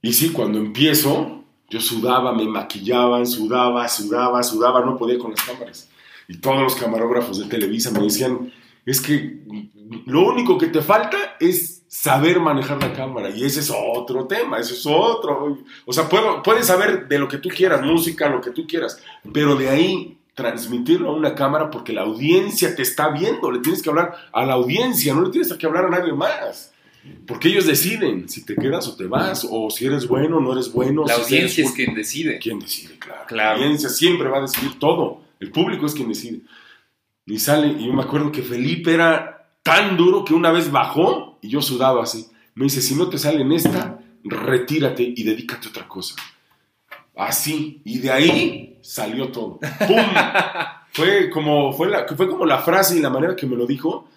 Y sí, cuando empiezo, yo sudaba, me maquillaban, sudaba, sudaba, sudaba, no podía con las cámaras. Y todos los camarógrafos de Televisa me decían, es que lo único que te falta es saber manejar la cámara. Y ese es otro tema, ese es otro. O sea, puedo, puedes saber de lo que tú quieras, música, lo que tú quieras, pero de ahí transmitirlo a una cámara porque la audiencia te está viendo, le tienes que hablar a la audiencia, no le tienes que hablar a nadie más. Porque ellos deciden si te quedas o te vas, o si eres bueno o no eres bueno. La audiencia es quien decide. Quien decide, claro. La audiencia siempre va a decidir todo. El público es quien decide. Y sale, y yo me acuerdo que Felipe era tan duro que una vez bajó y yo sudaba así. Me dice, si no te sale en esta, retírate y dedícate a otra cosa. Así. Y de ahí salió todo. ¡Pum! fue, como, fue, la, fue como la frase y la manera que me lo dijo.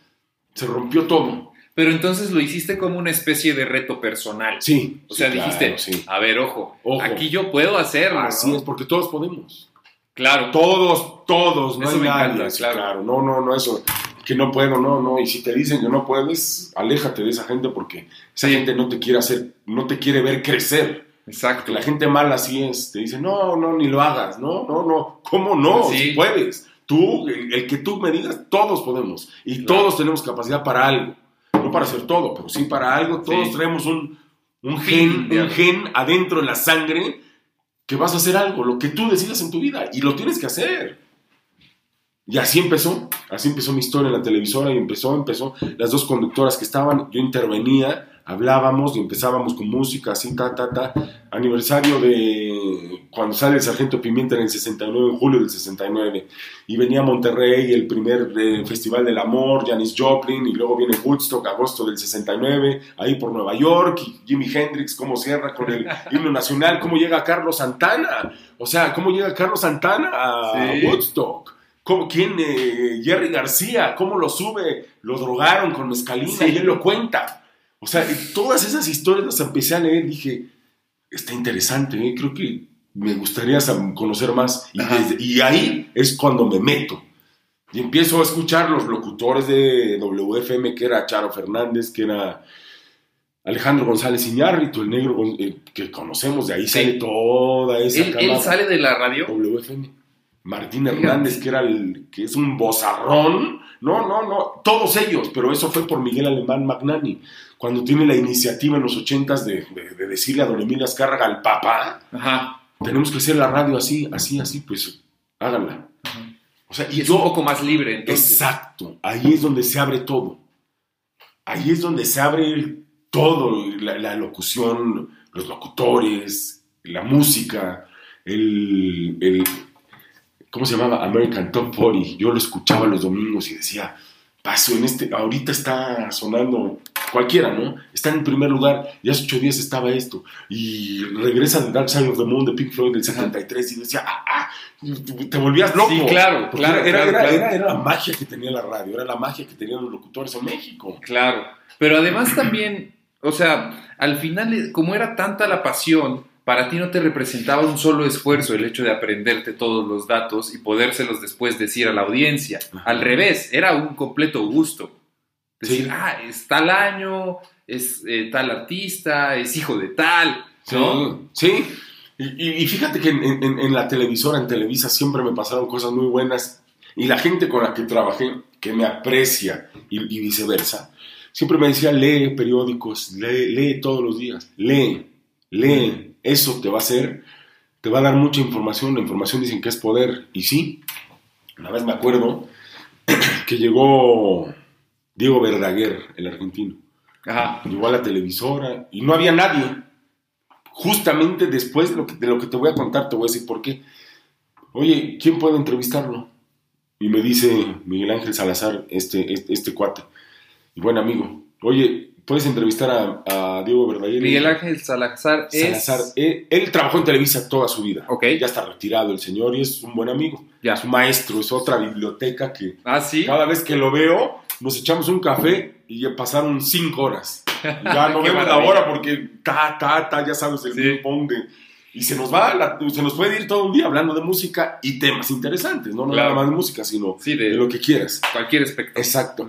Se rompió todo. Pero entonces lo hiciste como una especie de reto personal. Sí. O sea, dijiste, a ver, ojo, aquí yo puedo hacerlo. Así es, porque todos podemos. Claro. Todos, todos, no hay nadie. claro. No, no, no, eso que no puedo, no, no, y si te dicen que no puedes, aléjate de esa gente porque esa gente no te quiere hacer, no te quiere ver crecer. Exacto. La gente mala así es, te dice, no, no, ni lo hagas, no, no, no, ¿cómo no? Si puedes, Tú, el, que tú me digas, todos podemos. Y todos tenemos capacidad para algo. No para hacer todo, pero sí para algo. Todos traemos un, un gen, un gen adentro en la sangre que vas a hacer algo, lo que tú decidas en tu vida. Y lo tienes que hacer. Y así empezó, así empezó mi historia en la televisora y empezó, empezó, las dos conductoras que estaban, yo intervenía, hablábamos y empezábamos con música, así, ta, ta, ta. Aniversario de cuando sale el Sargento Pimienta en el 69, en julio del 69. Y venía a Monterrey el primer eh, Festival del Amor, Janis Joplin, y luego viene Woodstock, agosto del 69, ahí por Nueva York, y Jimi Hendrix, cómo cierra con el himno nacional, cómo llega Carlos Santana. O sea, cómo llega Carlos Santana a Woodstock. ¿Cómo, ¿Quién? Eh, Jerry García, ¿cómo lo sube? Lo drogaron con mezcalina y él lo cuenta. O sea, todas esas historias las empecé a leer, dije, está interesante, ¿eh? creo que me gustaría conocer más. Y, ahí es cuando me meto. Y empiezo a escuchar los locutores de WFM, que era Charo Fernández, que era Alejandro González Iñárritu, el negro eh, que conocemos, de ahí sale toda esa ¿Él, ¿Él, sale de la radio? WFM. Martín Hernández, que era el que es un bozarrón. No, no, no, todos ellos, pero eso fue por Miguel Alemán Magnani cuando tiene la iniciativa en los ochentas de, de, decirle a don Emilio Azcárraga al papá, tenemos que hacer la radio así, así, así, pues háganla. O sea, y, es un poco más libre. Entonces. Exacto, ahí es donde se abre todo. Ahí es donde se abre todo, la, locución, los locutores, la música, el, el, ¿cómo se llamaba? American Top 40. Yo lo escuchaba los domingos y decía, paso en este, ahorita está sonando cualquiera, ¿no? Está en primer lugar, y hace ocho días estaba esto, y regresa de Dark Side of the Moon de Pink Floyd del 73 y decía, ah, ah, te volvías loco. Sí, claro, claro, era, era, era, era, la magia que tenía la radio, era la magia que tenían los locutores en México. Claro, pero además también, o sea, al final, como era tanta la pasión, para ti no te representaba un solo esfuerzo el hecho de aprenderte todos los datos y podérselos después decir a la audiencia. Al revés, era un completo gusto. Decir, ah, es tal año, es eh, tal artista, es hijo de tal. ¿no? Sí, Y, fíjate que en, la televisora, en Televisa, siempre me pasaron cosas muy buenas. Y la gente con la que trabajé, que me aprecia y, viceversa, siempre me decía, lee periódicos, lee, lee todos los días, lee, lee eso te va a hacer, te va a dar mucha información, la información dicen que es poder, y sí, una vez me acuerdo que llegó Diego Verdaguer, el argentino, llegó a la televisora y no había nadie. Justamente después de lo, que, de lo que te voy a contar, te voy a decir por qué. Oye, ¿quién puede entrevistarlo? Y me dice Miguel Ángel Salazar, este, este, este cuate, y buen amigo, oye, puedes entrevistar a, Diego Verdaguer. Miguel Ángel Salazar es... Eh, él, trabajó en Televisa toda su vida. Ya está retirado el señor y es un buen amigo. Ya. Es un maestro, es otra biblioteca que... Ah, sí. Cada vez que lo veo, nos echamos un café y ya pasaron cinco horas. Ya no vemos la hora porque ta, ta, ta, ya sabes, el sí. ping de... Y se nos va, se nos puede ir todo un día hablando de música y temas interesantes, no, no nada más de música, sino de, lo que quieras. Cualquier espectro. Exacto.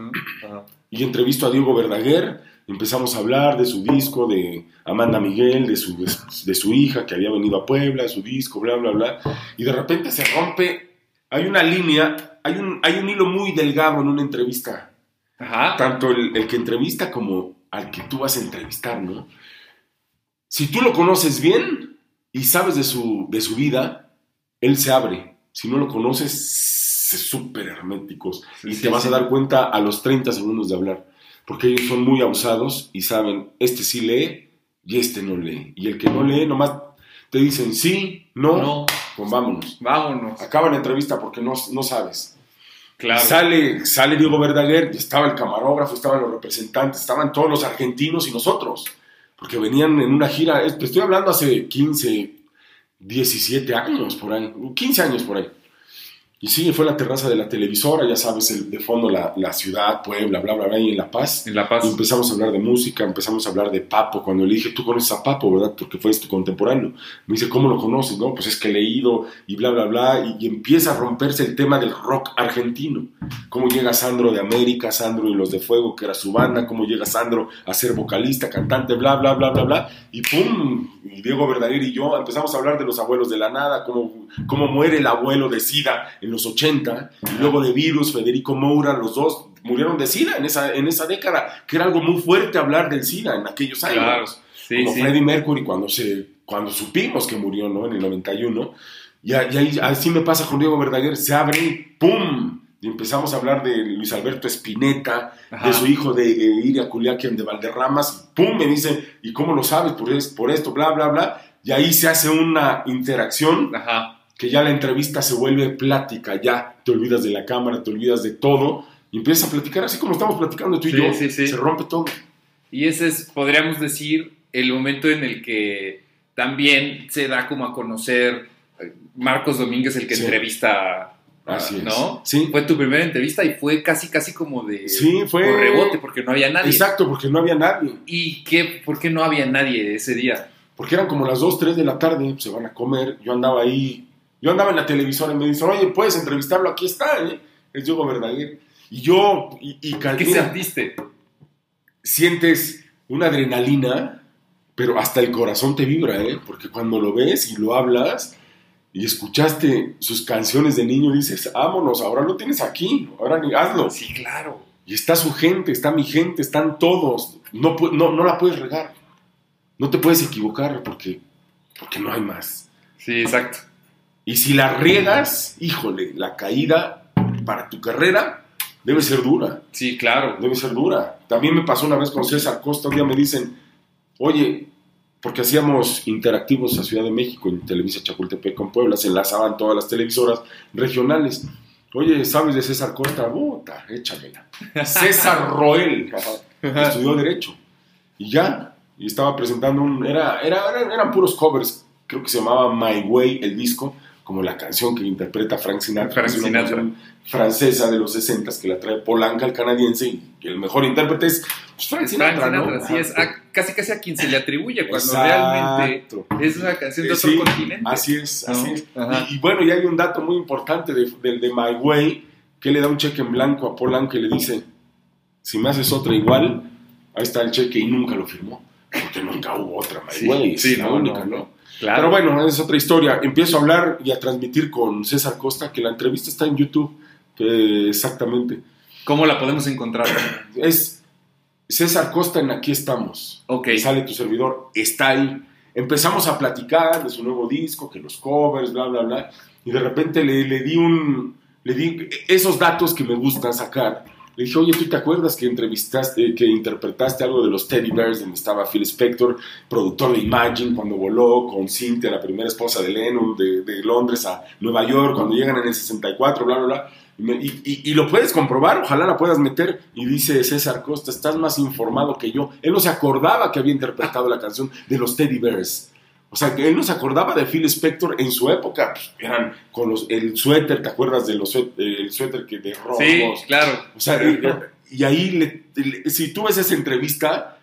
Y entrevisto a Diego Verdaguer, empezamos a hablar de su disco, de Amanda Miguel, de su, de su hija que había venido a Puebla, su disco, bla, bla, bla. Y de repente se rompe, hay una línea, hay un, hay un hilo muy delgado en una entrevista. Tanto el, el que entrevista como al que tú vas a entrevistar, ¿no? Si tú lo conoces bien y sabes de su, de su vida, él se abre. Si no lo conoces, es súper herméticos. y te vas a dar cuenta a los 30 segundos de hablar porque ellos son muy abusados y saben, este sí lee y este no lee. Y el que no lee, nomás te dicen sí, no, no. pues vámonos. Vámonos. Acaba la entrevista porque no, no sabes. Claro. Sale, sale Diego Verdaguer, y estaba el camarógrafo, estaban los representantes, estaban todos los argentinos y nosotros, porque venían en una gira, te estoy hablando hace 15, 17 años por ahí, 15 años por ahí. Y sí, fue la terraza de la televisora, ya sabes, el, de fondo la, la, ciudad, Puebla, bla, bla, bla, y en La Paz. En La Paz. Y empezamos a hablar de música, empezamos a hablar de Papo. Cuando le dije, tú conoces a Papo, ¿verdad? Porque fue tu contemporáneo. Me dice, ¿cómo lo conoces? No, pues es que he leído y bla, bla, bla. Y, empieza a romperse el tema del rock argentino. Cómo llega Sandro de América, Sandro y los de Fuego, que era su banda. Cómo llega Sandro a ser vocalista, cantante, bla, bla, bla, bla, bla. Y pum, y Diego Verdaguer y yo empezamos a hablar de los abuelos de la nada, cómo cómo muere el abuelo de SIDA en los 80, y luego de virus, Federico Moura, los dos murieron de SIDA en esa, en esa década, que era algo muy fuerte hablar del SIDA en aquellos años. como Freddie Mercury cuando, se, cuando supimos que murió ¿no? en el 91. Y, ahí, así me pasa con Diego Verdaguer, se abre y ¡pum! Y empezamos a hablar de Luis Alberto Espineta, de su hijo de eh, Iria Culiaquian de Valderramas, ¡pum! Me dice, ¿y cómo lo sabes? Por, por esto, bla, bla, bla. Y ahí se hace una interacción que ya la entrevista se vuelve plática, ya te olvidas de la cámara, te olvidas de todo y empiezas a platicar así como estamos platicando tú y yo. Se rompe todo. Y ese es, podríamos decir, el momento en el que también se da como a conocer eh, Marcos Domínguez, el que entrevista Así ¿no? Sí. Fue tu primera entrevista y fue casi, casi como de sí, fue... rebote, porque no había nadie. Exacto, porque no había nadie. ¿Y qué, por qué no había nadie ese día? Porque eran como las 2, 3 de la tarde, se van a comer. Yo andaba ahí, yo andaba en la televisora y me dicen, oye, puedes entrevistarlo, aquí está, ¿eh? Es Diego Verdaguer. Y yo, y, y ¿Qué sentiste? Sientes una adrenalina, pero hasta el corazón te vibra, ¿eh? Porque cuando lo ves y lo hablas y escuchaste sus canciones de niño, dices, vámonos, ahora lo tienes aquí, ahora ni hazlo. Sí, claro. Y está su gente, está mi gente, están todos. No, no, no la puedes regar. No te puedes equivocar porque, porque no hay más. Sí, exacto. Y si la riegas, híjole, la caída para tu carrera debe ser dura. Sí, claro. Debe ser dura. También me pasó una vez con César Costa, un día me dicen, oye, porque hacíamos interactivos a Ciudad de México en Televisa Chapultepec con Puebla, se enlazaban todas las televisoras regionales. Oye, ¿sabes de César Costa? Puta, échamela. César Roel, estudió Derecho. Y ya, y estaba presentando un... Era, era, eran puros covers, creo que se llamaba My Way, el disco, como la canción que interpreta Frank Sinatra. Frank Sinatra. francesa de los 60 que la trae Polanca, el canadiense, y el mejor intérprete es pues, Frank Sinatra, ¿no? Sí, es casi casi a quien se le atribuye cuando realmente es una canción de otro continente. Así es, así es. Y, bueno, y hay un dato muy importante del de, de, My Way, que le da un cheque en blanco a Polanca y le dice, si me haces otra igual, ahí está el cheque y nunca lo firmó, porque nunca hubo otra My Way, sí, la única, ¿no? Pero bueno, es otra historia. Empiezo a hablar y a transmitir con César Costa, que la entrevista está en YouTube, exactamente. ¿Cómo la podemos encontrar? Es César Costa en Aquí estamos. Ok. Sale tu servidor, está ahí. Empezamos a platicar de su nuevo disco, que los covers, bla, bla, bla. Y de repente le, le di un. Le di esos datos que me gustan sacar le dije, oye, ¿tú te acuerdas que entrevistaste, que interpretaste algo de los Teddy Bears donde estaba Phil Spector, productor de Imagine, cuando voló con Cynthia, la primera esposa de Lennon, de, Londres a Nueva York, cuando llegan en el 64, bla, bla, bla? Y, y, lo puedes comprobar, ojalá la puedas meter. Y dice César Costa, estás más informado que yo. Él no se acordaba que había interpretado la canción de los Teddy Bears. O sea, que él no se acordaba de Phil Spector en su época. Pues, eran con los, el suéter, ¿te acuerdas de los el suéter que de rojos? Sí, claro. O sea, y, ahí, si tú ves esa entrevista,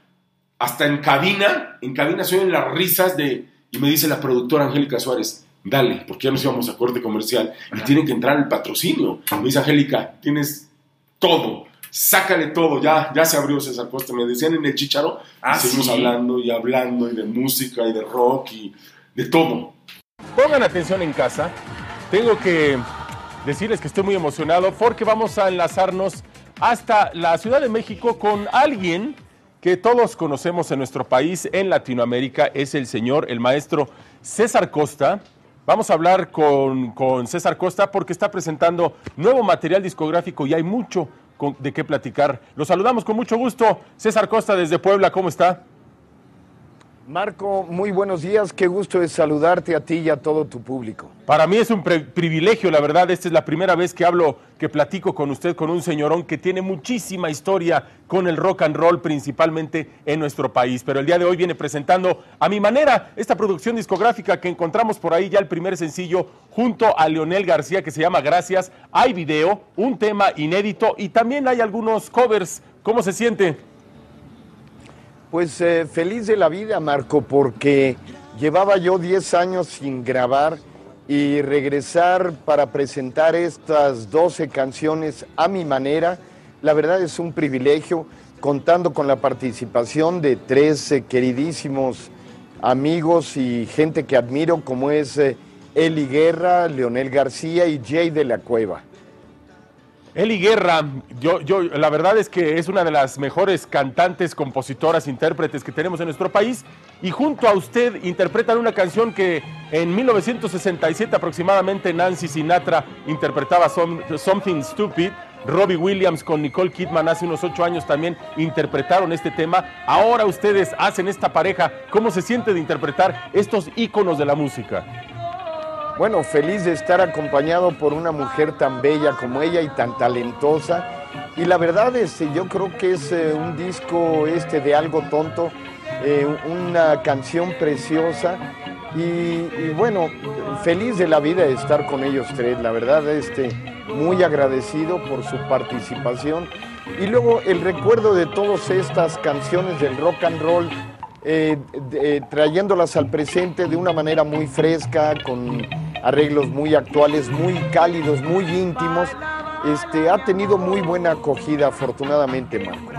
hasta en cabina, en cabina se oyen las risas de, y me dice la productora Angélica Suárez, dale, porque ya nos íbamos a corte comercial y tiene que entrar el patrocinio. Me dice Angélica, tienes todo sácale todo, ya, ya se abrió César Costa, me decían en el Chicharo, ah, seguimos hablando y hablando y de música y de rock y de todo. Pongan atención en casa, tengo que decirles que estoy muy emocionado porque vamos a enlazarnos hasta la Ciudad de México con alguien que todos conocemos en nuestro país, en Latinoamérica, es el señor, el maestro César Costa. Vamos a hablar con, con César Costa porque está presentando nuevo material discográfico y hay mucho, de qué platicar. Lo saludamos con mucho gusto. César Costa desde Puebla, ¿cómo está? Marco, muy buenos días. Qué gusto es saludarte a ti y a todo tu público. Para mí es un privilegio, la verdad. Esta es la primera vez que hablo, que platico con usted, con un señorón que tiene muchísima historia con el rock and roll, principalmente en nuestro país. Pero el día de hoy viene presentando a mi manera esta producción discográfica que encontramos por ahí ya el primer sencillo junto a Leonel García que se llama Gracias. Hay video, un tema inédito y también hay algunos covers. ¿Cómo se siente? Pues eh, feliz de la vida, Marco, porque llevaba yo 10 años sin grabar y regresar para presentar estas 12 canciones a mi manera, la verdad es un privilegio, contando con la participación de tres queridísimos amigos y gente que admiro, como es eh, Eli Guerra, Leonel García y Jay de la Cueva. Eli Guerra, yo, yo, la verdad es que es una de las mejores cantantes, compositoras, intérpretes que tenemos en nuestro país. Y junto a usted interpretan una canción que en 1967 aproximadamente Nancy Sinatra interpretaba Something Stupid. Robbie Williams con Nicole Kidman hace unos ocho años también interpretaron este tema. Ahora ustedes hacen esta pareja. ¿Cómo se siente de interpretar estos íconos de la música? Bueno, feliz de estar acompañado por una mujer tan bella como ella y tan talentosa. Y la verdad es, yo creo que es eh, un disco este de algo tonto, eh, una canción preciosa. Y, bueno, feliz de la vida de estar con ellos tres. La verdad, este, muy agradecido por su participación. Y luego el recuerdo de todas estas canciones del rock and roll eh, trayéndolas al presente de una manera muy fresca, con arreglos muy actuales, muy cálidos, muy íntimos. Este, ha tenido muy buena acogida, afortunadamente, Marco.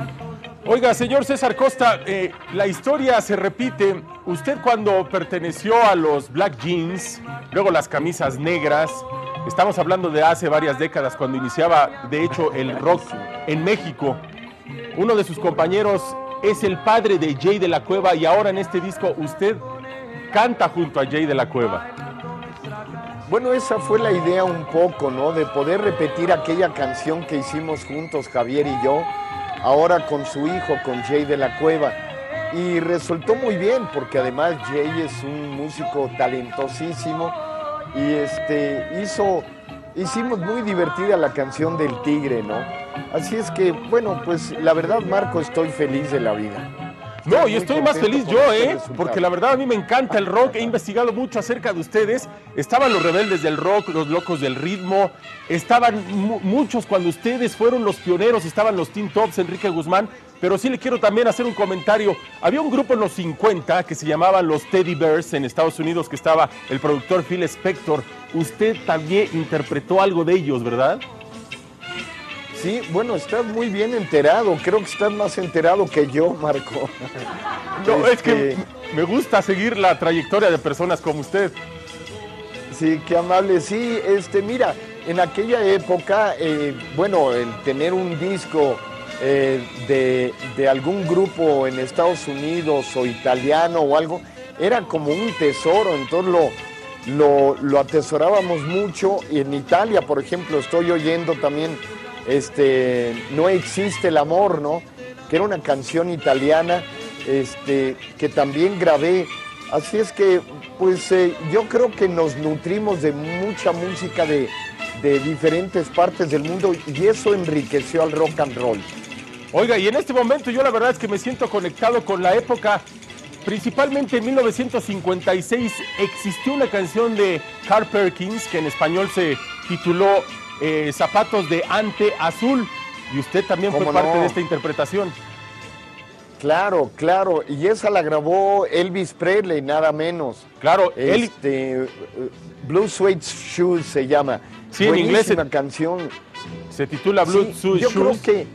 Oiga, señor César Costa, eh, la historia se repite. Usted cuando perteneció a los Black Jeans, luego las camisas negras, estamos hablando de hace varias décadas, cuando iniciaba, de hecho, el rock en México. Uno de sus compañeros es el padre de Jay de la Cueva y ahora en este disco usted canta junto a Jay de la Cueva. Bueno, esa fue la idea un poco, ¿no? De poder repetir aquella canción que hicimos juntos, Javier y yo, ahora con su hijo, con Jay de la Cueva. Y resultó muy bien, porque además Jay es un músico talentosísimo y este, hizo, hicimos muy divertida la canción del tigre, ¿no? Así es que, bueno, pues la verdad, Marco, estoy feliz de la vida. No, y estoy más feliz yo, ¿eh? Porque la verdad a mí me encanta el rock, he investigado mucho acerca de ustedes. Estaban los rebeldes del rock, los locos del ritmo, estaban muchos cuando ustedes fueron los pioneros, estaban los Teen Tops, Enrique Guzmán, pero sí le quiero también hacer un comentario. Había un grupo en los 50 que se llamaban los Teddy Bears en Estados Unidos, que estaba el productor Phil Spector. Usted también interpretó algo de ellos, ¿verdad? Sí, bueno, estás muy bien enterado. Creo que estás más enterado que yo, Marco. No, es que este, me gusta seguir la trayectoria de personas como usted. Sí, qué amable. Sí, este, mira, en aquella época, eh, bueno, el tener un disco eh, de, algún grupo en Estados Unidos o italiano o algo, era como un tesoro. Entonces lo, lo, lo atesorábamos mucho. Y en Italia, por ejemplo, estoy oyendo también este, No existe el amor, ¿no? Que era una canción italiana este, que también grabé. Así es que, pues eh, yo creo que nos nutrimos de mucha música de, de diferentes partes del mundo y eso enriqueció al rock and roll. Oiga, y en este momento yo la verdad es que me siento conectado con la época. Principalmente en 1956 existió una canción de Carl Perkins que en español se tituló eh, zapatos de ante azul. Y usted también fue parte de esta interpretación. Claro, claro. Y esa la grabó Elvis Presley, nada menos. Claro, este, Blue Suede Shoes se llama. Sí, en inglés. una canción. Se titula Blue Suede Shoes. Yo creo que,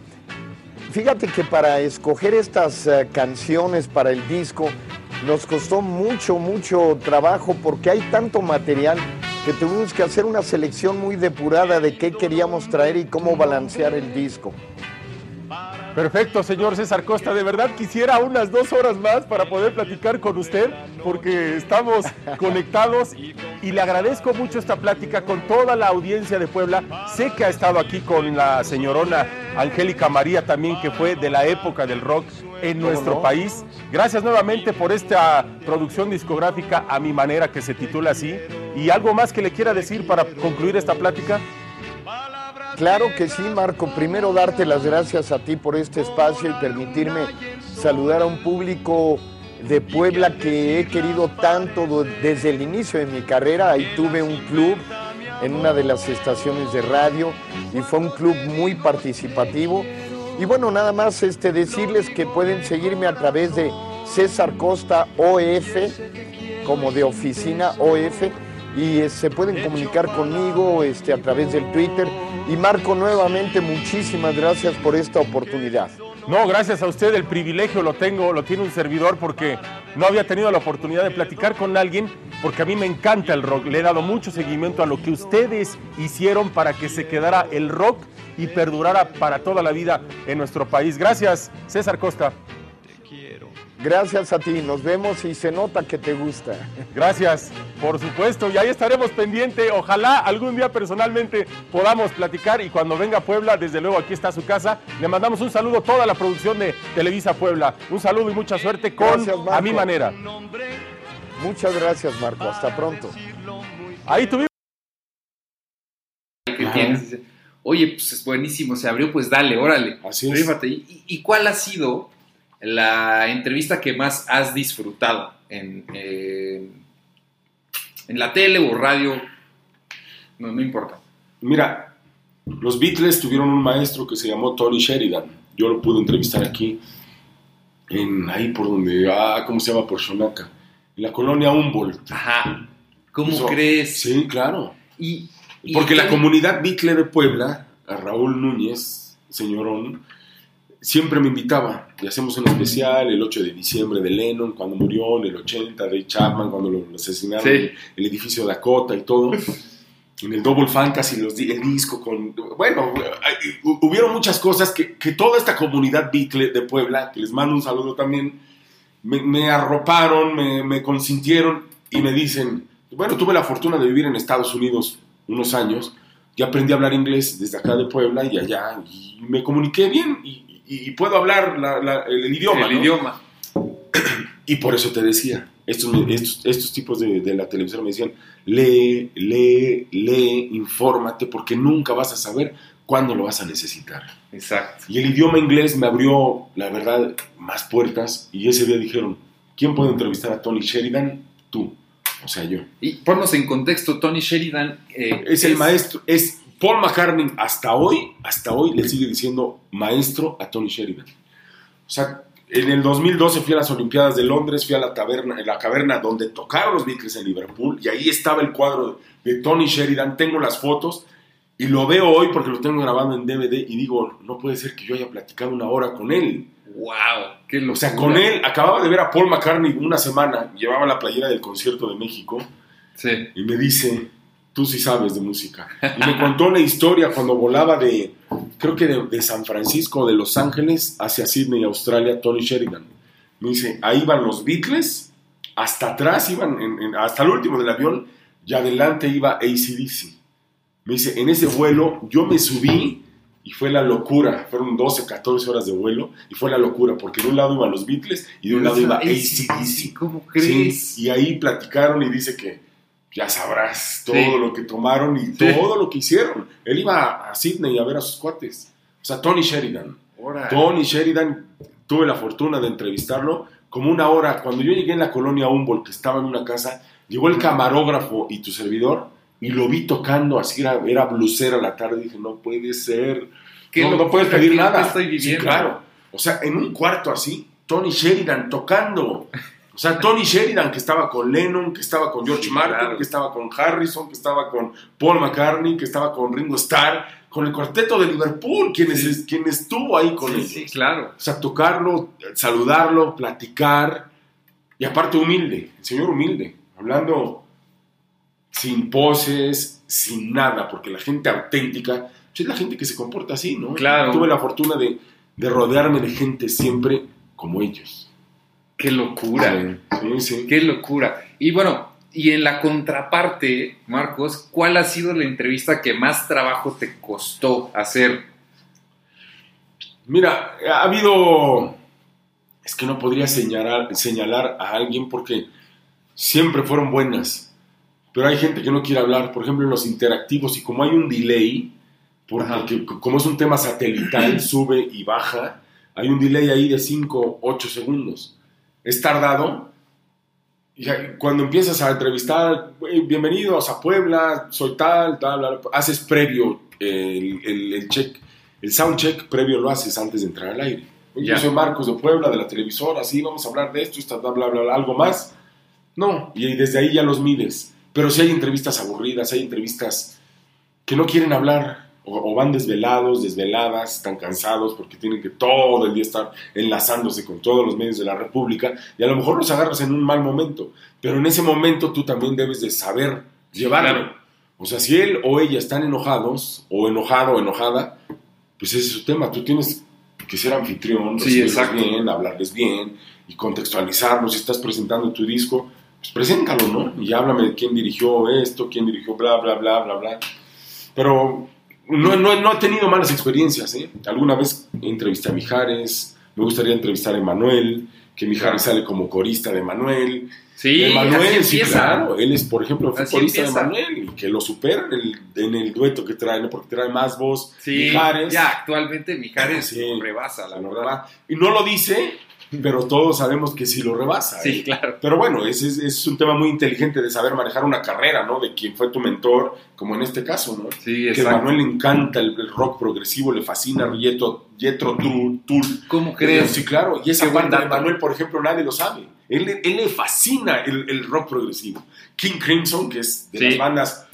fíjate que para escoger estas eh, canciones para el disco, nos costó mucho, mucho trabajo porque hay tanto material que tuvimos que hacer una selección muy depurada de qué queríamos traer y cómo balancear el disco. Perfecto, señor César Costa. De verdad quisiera unas dos horas más para poder platicar con usted, porque estamos conectados y le agradezco mucho esta plática con toda la audiencia de Puebla. Sé que ha estado aquí con la señorona Angélica María también, que fue de la época del rock en nuestro país. Gracias nuevamente por esta producción discográfica a mi manera que se titula así. ¿Y algo más que le quiera decir para concluir esta plática? Claro que sí, Marco. Primero darte las gracias a ti por este espacio y permitirme saludar a un público de Puebla que he querido tanto desde el inicio de mi carrera. Ahí tuve un club en una de las estaciones de radio y fue un club muy participativo. Y bueno, nada más este, decirles que pueden seguirme a través de César Costa OF, como de oficina OF, y eh, se pueden comunicar conmigo este, a través del Twitter. Y Marco, nuevamente muchísimas gracias por esta oportunidad. No, gracias a usted el privilegio lo tengo, lo tiene un servidor porque no había tenido la oportunidad de platicar con alguien porque a mí me encanta el rock. Le he dado mucho seguimiento a lo que ustedes hicieron para que se quedara el rock y perdurara para toda la vida en nuestro país. Gracias, César Costa. Gracias a ti, nos vemos y se nota que te gusta. Gracias, por supuesto, y ahí estaremos pendiente. Ojalá algún día personalmente podamos platicar y cuando venga a Puebla, desde luego aquí está su casa. Le mandamos un saludo a toda la producción de Televisa Puebla. Un saludo y mucha suerte con A mi manera. Muchas gracias, Marco. Hasta pronto. Ahí tuvimos. Oye, pues es buenísimo, se abrió, pues dale, órale. Así es. ¿Y cuál ha sido la entrevista que más has disfrutado en, en la tele o radio, no, no importa. Mira, los Beatles tuvieron un maestro que se llamó Tony Sheridan. Yo lo pude entrevistar aquí, en ahí por donde, ah, ¿cómo se llama? Por Shonaka, en la colonia Humboldt. Ajá. ¿Cómo crees? Sí, claro. Y, Porque la comunidad Beatle de Puebla, a Raúl Núñez, señorón, siempre me invitaba. Y hacemos un especial el 8 de diciembre de Lennon cuando murió en el 80 de Chapman cuando lo asesinaron en el edificio Dakota y todo. En el Double Fantasy los, el disco con bueno hubieron muchas cosas que, que, toda esta comunidad Beatle de Puebla que les mando un saludo también me, arroparon me, me consintieron y me dicen bueno tuve la fortuna de vivir en Estados Unidos unos años y aprendí a hablar inglés desde acá de Puebla y allá y me comuniqué bien y, y, puedo hablar el, idioma. El idioma. Y por eso te decía, estos, estos, tipos de, de, la televisión me decían, lee, lee, lee, infórmate, porque nunca vas a saber cuándo lo vas a necesitar. Exacto. Y el idioma inglés me abrió, la verdad, más puertas. Y ese día dijeron, ¿quién puede entrevistar a Tony Sheridan? Tú. O sea, yo. Y ponnos en contexto, Tony Sheridan... Eh, es, el maestro, es Paul McCartney hasta hoy, hasta hoy le sigue diciendo maestro a Tony Sheridan. O sea, en el 2012 fui a las Olimpiadas de Londres, fui a la taberna, en la caverna donde tocaron los Beatles en Liverpool y ahí estaba el cuadro de Tony Sheridan. Tengo las fotos y lo veo hoy porque lo tengo grabando en DVD y digo, no puede ser que yo haya platicado una hora con él. ¡Wow! Qué o sea, con él, acababa de ver a Paul McCartney una semana, llevaba la playera del concierto de México. Sí. Y me dice, tú sí sabes de música. Y me contó una historia cuando volaba de, creo que de, San Francisco, de Los Ángeles, hacia Sydney, Australia, Tony Sheridan. Me dice, ahí van los Beatles, hasta atrás iban, hasta el último del avión, y adelante iba ACDC. Me dice, en ese vuelo yo me subí y fue la locura. Fueron 12, 14 horas de vuelo y fue la locura, porque de un lado iban los Beatles y de un lado iba ACDC. ¿Cómo crees? y ahí platicaron y dice que ya sabrás todo lo que tomaron y todo lo que hicieron. Él iba a Sydney a ver a sus cuates. O sea, Tony Sheridan. Tony Sheridan, tuve la fortuna de entrevistarlo como una hora. Cuando yo llegué en la colonia Humboldt, que estaba en una casa, llegó el camarógrafo y tu servidor y lo vi tocando, así era, era blusera la tarde. Dije, no puede ser. No, no, puedes pedir nada. Estoy sí, claro. O sea, en un cuarto así, Tony Sheridan tocando. O sea, Tony Sheridan, que estaba con Lennon, que estaba con George Martin, que estaba con Harrison, que estaba con Paul McCartney, que estaba con Ringo Starr, con el cuarteto de Liverpool, quien, estuvo ahí con él. Sí, claro. O sea, tocarlo, saludarlo, platicar, y aparte humilde, el señor humilde, hablando sin poses, sin nada, porque la gente auténtica pues, es la gente que se comporta así, ¿no? Claro. Tuve la fortuna de, de rodearme de gente siempre como ellos. Qué locura. Qué locura. Y bueno, y en la contraparte, Marcos, ¿cuál ha sido la entrevista que más trabajo te costó hacer? Mira, ha habido. Es que no podría señalar, señalar a alguien porque siempre fueron buenas. Pero hay gente que no quiere hablar. Por ejemplo, en los interactivos, y como hay un delay, porque como es un tema satelital, sube y baja, hay un delay ahí de 5, 8 segundos es tardado. Y cuando empiezas a entrevistar, bienvenidos a Puebla, soy tal, tal, haces previo el, el, check, el sound check previo lo haces antes de entrar al aire. Yo soy Marcos de Puebla, de la televisora, así vamos a hablar de esto, bla, bla, bla, algo más. No, y desde ahí ya los mides. Pero si hay entrevistas aburridas, hay entrevistas que no quieren hablar, o, van desvelados, desveladas, están cansados porque tienen que todo el día estar enlazándose con todos los medios de la República y a lo mejor los agarras en un mal momento, pero en ese momento tú también debes de saber llevarlo. O sea, si él o ella están enojados, o enojado o enojada, pues ese es su tema. Tú tienes que ser anfitrión, sí, bien, hablarles bien y contextualizarlos. Si estás presentando tu disco, pues preséntalo, ¿no? Y háblame de quién dirigió esto, quién dirigió bla, bla, bla, bla, bla. Pero no, no, no he tenido malas experiencias, ¿eh? Alguna vez entrevisté a Mijares, me gustaría entrevistar a Emanuel, que Mijares sale como corista de Manuel. Sí, Emanuel, sí, claro. Él es, por ejemplo, fue corista de Manuel y que lo supera en el, en el dueto que trae, ¿no? porque trae más voz. Sí, Mijares. Ya, actualmente Mijares sí, rebasa, la verdad. Y no lo dice, pero todos sabemos que sí lo rebasa. Sí, ¿eh? claro. Pero bueno, ese es, un tema muy inteligente de saber manejar una carrera, ¿no? De quien fue tu mentor, como en este caso, ¿no? Sí, exacto. Que a Manuel le encanta el, rock progresivo, le fascina Yetro, Yetro Tull. ¿Cómo crees? Sí, claro. Y esa banda de Manuel, por ejemplo, nadie lo sabe. Él, él le fascina el, rock progresivo. King Crimson, que es de las bandas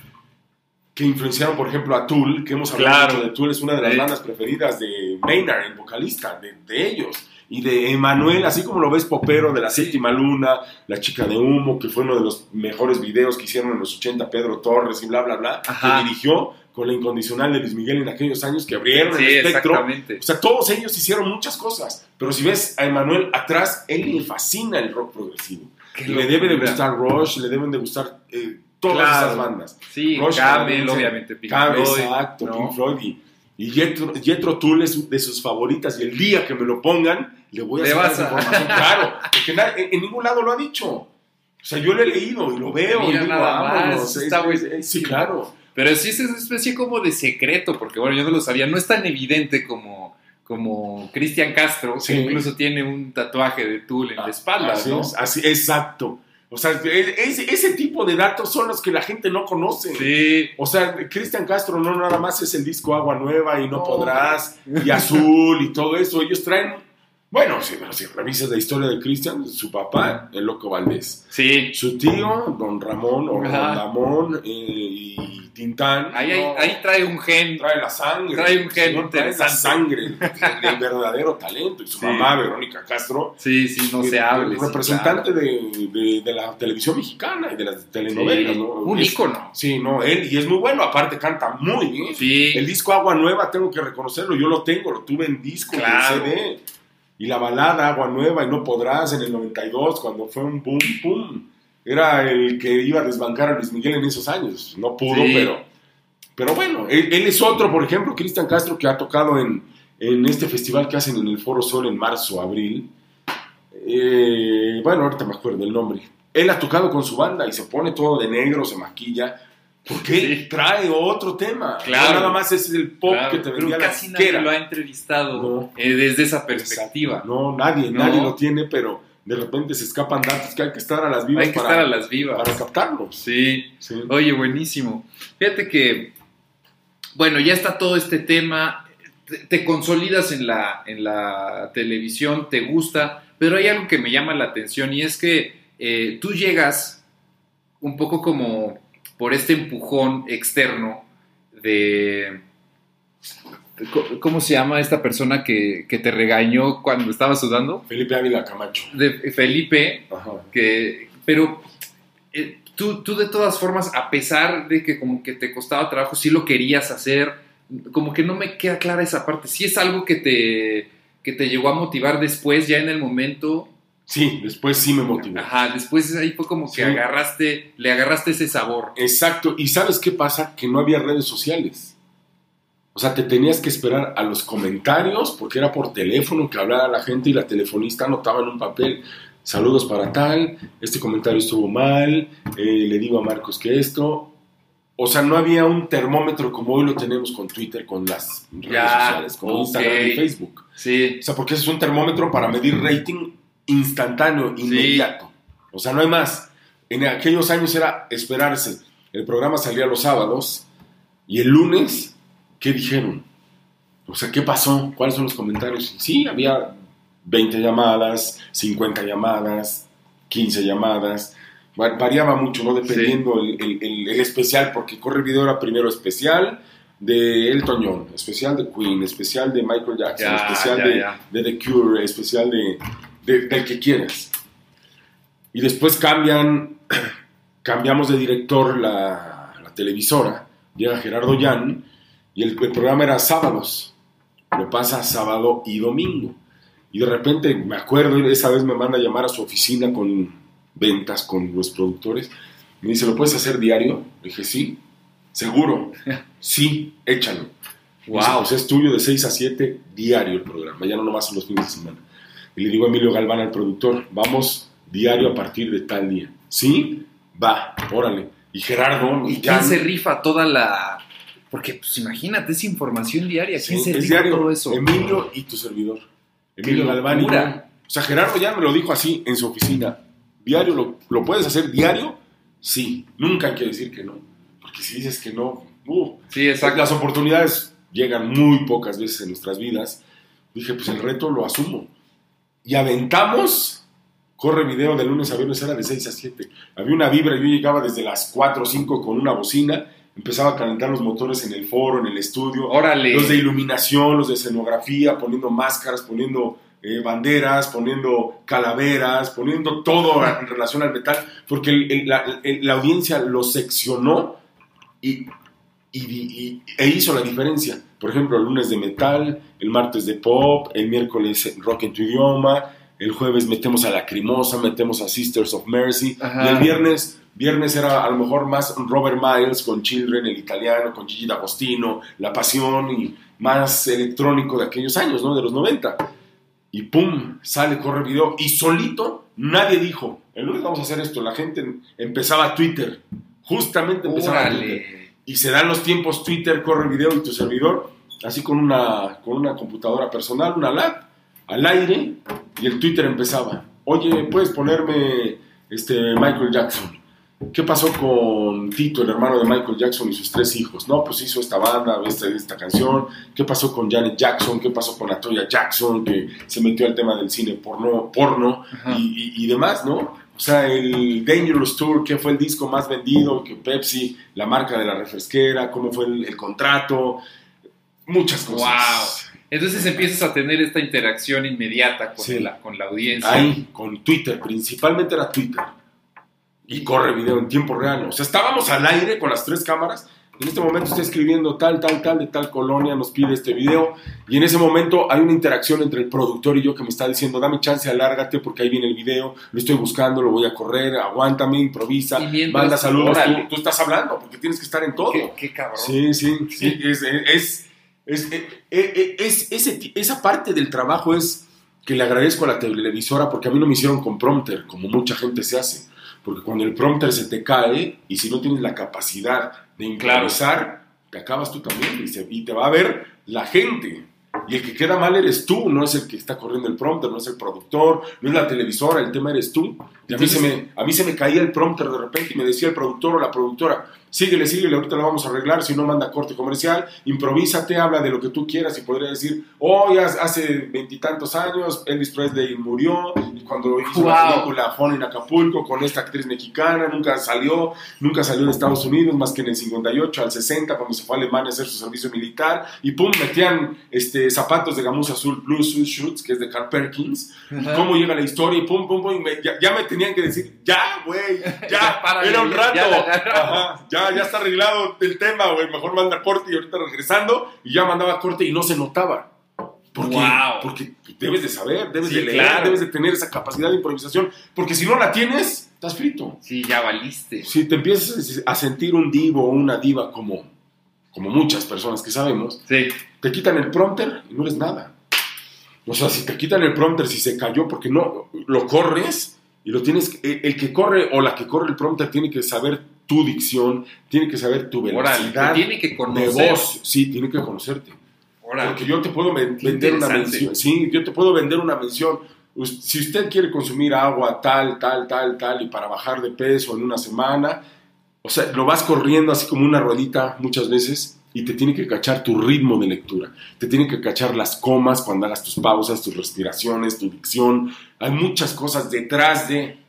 que influenciaron, por ejemplo, a Tool, que hemos hablado de Tool, es una de las bandas preferidas de Maynard, el vocalista de, de ellos y de Emanuel, así como lo ves popero de la séptima luna, La chica de humo, que fue uno de los mejores videos que hicieron en los 80 Pedro Torres y bla, bla, bla, que dirigió con la incondicional de Luis Miguel en aquellos años que abrieron el espectro. O sea, todos ellos hicieron muchas cosas, pero si ves a Emanuel atrás, él le fascina el rock progresivo. le debe de gustar Rush, le deben de gustar eh, todas esas bandas. Sí, Rush, obviamente, Pink Floyd. Exacto, Pink Floyd y y Jetro, Jetro Tull es de sus favoritas y el día que me lo pongan, le voy a hacer esa información. Claro, porque en, ningún lado lo ha dicho. O sea, yo lo he leído y lo veo y digo, vámonos. Está sí, claro. Pero sí es una especie como de secreto, porque bueno, yo no lo sabía. No es tan evidente como, como Cristian Castro, que incluso tiene un tatuaje de Tull en la ah, espalda, ¿no? así, exacto. O sea, ese tipo de datos son los que la gente no conoce. Sí. O sea, Cristian Castro no nada más es el disco Agua Nueva y No, Podrás, y Azul y todo eso. Ellos traen. Bueno, si, si revisas la historia de Cristian, su papá, el Loco Valdés. Sí. Su tío, Don Ramón, o Don Ramón, eh, y Tintán. Ahí, ahí, trae un gen. Trae la sangre. Trae un gen Trae la sangre, el, verdadero talento. Y su mamá, Verónica Castro. Sí, sí, no se hable. Representante de, de, la televisión mexicana y de las telenovelas, ¿no? Un ícono. Sí, no, él, y es muy bueno, aparte canta muy bien. Sí. El disco Agua Nueva, tengo que reconocerlo, yo lo tengo, lo tuve en disco, en CD. Y la balada Agua Nueva y No Podrás en el 92, cuando fue un boom, boom era el que iba a desbancar a Luis Miguel en esos años. No pudo, pero, pero bueno, él, es otro, por ejemplo, Cristian Castro, que ha tocado en, en, este festival que hacen en el Foro Sol en marzo, abril. Eh, bueno, ahorita me acuerdo el nombre. Él ha tocado con su banda y se pone todo de negro, se maquilla. Porque trae otro tema. Claro. nada más es el pop que te vendía pero casi nadie lo ha entrevistado eh, desde esa perspectiva. No, nadie, nadie lo tiene, pero de repente se escapan datos que hay que estar a las vivas. Hay que estar a las vivas. Para captarlos. Sí. Oye, buenísimo. Fíjate que, bueno, ya está todo este tema, te, consolidas en la, en la televisión, te gusta, pero hay algo que me llama la atención y es que eh, tú llegas un poco como por este empujón externo de ¿Cómo se llama esta persona que, te regañó cuando estaba sudando? Felipe Ávila Camacho. De Felipe, que, pero eh, tú, tú de todas formas, a pesar de que como que te costaba trabajo, sí lo querías hacer, como que no me queda clara esa parte. Si es algo que te, que te llegó a motivar después, ya en el momento. Sí, después sí me motivó. Ajá, después ahí fue como que agarraste, le agarraste ese sabor. Exacto, y ¿sabes qué pasa? Que no había redes sociales. O sea, te tenías que esperar a los comentarios porque era por teléfono que hablara la gente y la telefonista anotaba en un papel, saludos para tal, este comentario estuvo mal, eh, le digo a Marcos que esto. O sea, no había un termómetro como hoy lo tenemos con Twitter, con las redes sociales, con Instagram y Facebook. Sí. O sea, porque ese es un termómetro para medir rating instantáneo, inmediato. O sea, no hay más. En aquellos años era esperarse. El programa salía los sábados y el lunes ¿qué dijeron? O sea, ¿qué pasó? ¿Cuáles son los comentarios? Sí, había 20 llamadas, 50 llamadas, 15 llamadas. Variaba mucho, ¿no? Dependiendo el, especial, porque Corre el Video era primero especial, de Elton John, especial de Queen, especial de Michael Jackson, especial de, The Cure, especial de, del que quieras. Y después cambian, cambiamos de director la, la televisora, llega Gerardo Jan y el, programa era sábados, lo pasa sábado y domingo. Y de repente me acuerdo, esa vez me manda a llamar a su oficina con ventas, con los productores. Me dice, ¿lo puedes hacer diario? Le dije, sí, seguro. sí, échalo. Wow. pues es tuyo de 6 a 7 diario el programa, ya no nomás los fines de semana. Y le digo a Emilio Galván, al productor, vamos diario a partir de tal día. ¿Sí? Va, órale. Y Gerardo... ¿Y quién se rifa toda la...? Porque, pues imagínate, esa información diaria. ¿Quién se rifa todo eso? Emilio y tu servidor. Emilio yo. O sea, Gerardo ya me lo dijo así en su oficina. Diario, ¿lo, ¿lo puedes hacer diario? Sí. Nunca hay que decir que no. Porque si dices que no... Uh, sí, exacto. Las oportunidades llegan muy pocas veces en nuestras vidas. Dije, pues el reto lo asumo. Y aventamos corre video de lunes a viernes, era de 6 a 7. Había una vibra, yo llegaba desde las 4 o 5 con una bocina, empezaba a calentar los motores en el foro, en el estudio. Órale. Los de iluminación, los de escenografía, poniendo máscaras, poniendo eh, banderas, poniendo calaveras, poniendo todo en relación al metal, porque la, audiencia lo seccionó y, e hizo la diferencia. Por ejemplo, el lunes de metal, el martes de pop, el miércoles rock en tu idioma, el jueves metemos a Lacrimosa, metemos a Sisters of Mercy, y el viernes, viernes era a lo mejor más Robert Miles con Children, el italiano, con Gigi D'Agostino, La Pasión y más electrónico de aquellos años, ¿no? De los 90. Y pum, sale, corre video, y solito nadie dijo, el lunes vamos a hacer esto, la gente empezaba Twitter, justamente empezaba Twitter. Y se dan los tiempos Twitter, corre video y tu servidor, así con una, con una computadora personal, una lab, al aire y el Twitter empezaba. Oye, ¿puedes ponerme este Michael Jackson? ¿Qué pasó con Tito, el hermano de Michael Jackson y sus tres hijos? No, pues hizo esta banda, esta, esta canción. ¿Qué pasó con Janet Jackson? ¿Qué pasó con Latoya Jackson, que se metió al tema del cine porno, porno y, demás, ¿no? O sea, el Dangerous Tour, ¿qué fue el disco más vendido? Que Pepsi, la marca de la refresquera, cómo fue el, el contrato, muchas cosas. ¡Wow! Entonces empiezas a tener esta interacción inmediata con, la, con la audiencia. Ahí, con Twitter, principalmente era Twitter. Y corre video en tiempo real. O sea, estábamos al aire con las tres cámaras. En este momento estoy escribiendo tal, tal, tal, de tal colonia, nos pide este video. Y en ese momento hay una interacción entre el productor y yo que me está diciendo, dame chance, alárgate porque ahí viene el video, lo estoy buscando, lo voy a correr, aguántame, improvisa, manda saludos. Tú, estás hablando porque tienes que estar en todo. Qué, cabrón. Sí, sí, sí. es es, eh, eh, eh, esa parte del trabajo es que le agradezco a la televisora porque a mí no me hicieron con prompter, como mucha gente se hace. Porque cuando el prompter se te cae y si no tienes la capacidad de improvisar, te acabas tú también y, te va a ver la gente. Y el que queda mal eres tú, no es el que está corriendo el prompter, no es el productor, no es la televisora, el tema eres tú. Y a mí, se me, a mí se me caía el prompter de repente y me decía el productor o la productora, síguele, síguele, ahorita lo vamos a arreglar, si no manda corte comercial, improvísate, habla de lo que tú quieras y podría decir, oh, ya hace veintitantos años Elvis Presley murió y cuando hizo la película Fon en Acapulco con esta actriz mexicana, nunca salió, nunca salió de Estados Unidos más que en el 58 al 60 cuando se fue a Alemania a hacer su servicio militar y pum, metían este, zapatos de gamuza azul, Blue Suit Shoots, que es de Carl Perkins, y cómo llega la historia y pum, pum, pum, ya, me tenían que decir, ya, güey, ya, era un rato, ya, ya, está arreglado el tema, güey. Mejor manda corte y ahorita regresando. Y ya mandaba corte y no se notaba. Porque, porque debes de saber, debes de leer, debes de tener esa capacidad de improvisación. Porque si no la tienes, estás frito. Sí, ya valiste. Si te empiezas a sentir un divo o una diva como, como muchas personas que sabemos, sí. Te quitan el prompter y no eres nada. O sea, si te quitan el prompter, si se cayó porque no lo corres y lo tienes, el que corre o la que corre el prompter tiene que saber tu dicción, tiene que saber tu velocidad tiene que conocer. de voz. Sí, tiene que conocerte. Porque yo te puedo vender una mención. Sí, yo te puedo vender una mención. Si usted quiere consumir agua tal, tal, tal, tal, y para bajar de peso en una semana, o sea, lo vas corriendo así como una ruedita muchas veces y te tiene que cachar tu ritmo de lectura. Te tiene que cachar las comas cuando hagas tus pausas, tus respiraciones, tu dicción. Hay muchas cosas detrás de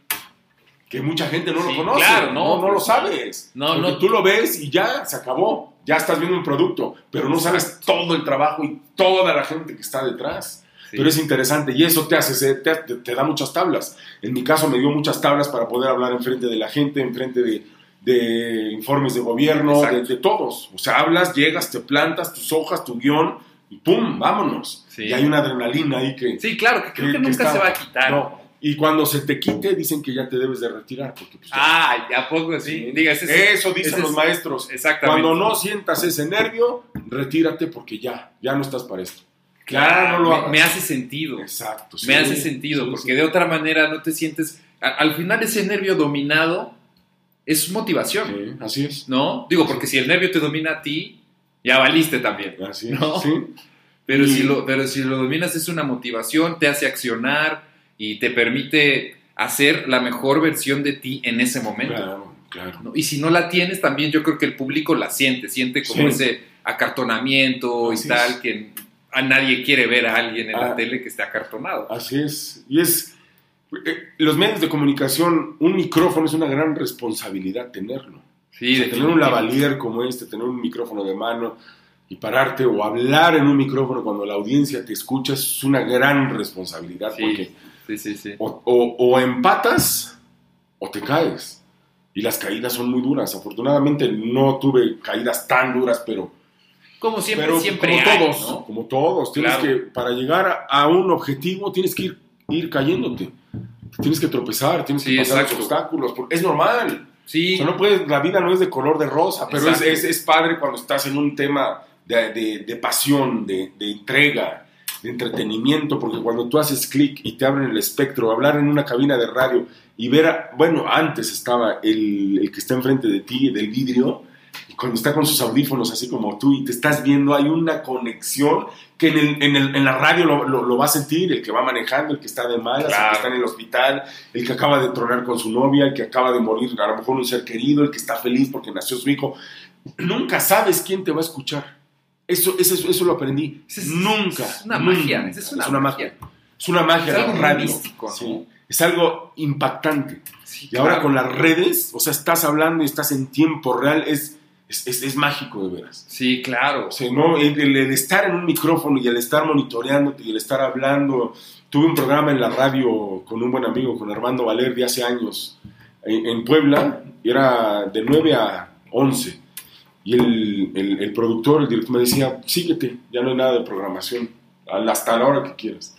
que mucha gente no lo conoce. Claro, no, no, lo sabes. No, no. tú lo ves y ya se acabó. ya estás viendo un producto, pero no sabes todo el trabajo y toda la gente que está detrás. Pero es interesante y eso te hace, te, te, da muchas tablas. En mi caso me dio muchas tablas para poder hablar en frente de la gente, en frente de, de informes de gobierno, de, todos. O sea, hablas, llegas, te plantas tus hojas, tu guion y ¡pum! Vámonos. Y hay una adrenalina ahí que... Sí, claro, que creo que, nunca se va a quitar. Y cuando se te quite, dicen que ya te debes de retirar. Porque, pues, ah, ¿a poco sí? Eso dicen los maestros. Exactamente. Cuando no sientas ese nervio, retírate porque ya, ya no estás para esto. Claro, no lo me, me, hace sentido. Exacto. me hace sentido, porque de otra manera no te sientes... al final ese nervio dominado es motivación. Sí, así es. ¿No? Digo, porque si el nervio te domina a ti, ya valiste también. Así es. ¿no? Sí. Pero, si lo, pero si lo dominas es una motivación, te hace accionar y te permite hacer la mejor versión de ti en ese momento. Claro, claro. Y si no la tienes, también yo creo que el público la siente, siente como ese acartonamiento y tal, que a nadie quiere ver a alguien en la ah. tele que esté acartonado. Así es. Y es los medios de comunicación, un micrófono es una gran responsabilidad tenerlo. Sí, tener un lavalier como este, tener un micrófono de mano y pararte o hablar en un micrófono cuando la audiencia te escucha es una gran responsabilidad. porque sí, sí, o, o, empatas o te caes. Y las caídas son muy duras. Afortunadamente no tuve caídas tan duras, pero... Como siempre, siempre como todos, como todos. Tienes que, para llegar a un objetivo, tienes que ir, ir cayéndote tienes que tropezar, tienes que pasar los obstáculos, es normal. Sí. no puedes, la vida no es de color de rosa, pero es, es, padre cuando estás en un tema de, de, pasión, de, de, entrega, de entretenimiento, porque cuando tú haces clic y te abren el espectro, hablar en una cabina de radio y ver, bueno, antes estaba el, el que está enfrente de ti, del vidrio, cuando está con sus audífonos así como tú y te estás viendo, hay una conexión que en, el, en, el, en la radio lo, lo, va a sentir, el que va manejando, el que está de malas, el que está en el hospital, el que acaba de tronar con su novia, el que acaba de morir, a lo mejor un ser querido, el que está feliz porque nació su hijo. Nunca sabes quién te va a escuchar. Eso, eso, eso lo aprendí. nunca. Es una magia. Es una, magia. Es una magia. Es algo radio. Es algo impactante. y ahora con las redes, o sea, estás hablando y estás en tiempo real, es es, mágico de veras. Sí, claro. O ¿no? El, estar en un micrófono y el estar monitoreándote y el estar hablando. Tuve un programa en la radio con un buen amigo, con Armando Valer, de hace años, en, Puebla, era de 9 a 11. Y el, productor, el director me decía, síguete, ya no hay nada de programación, hasta la hora que quieras.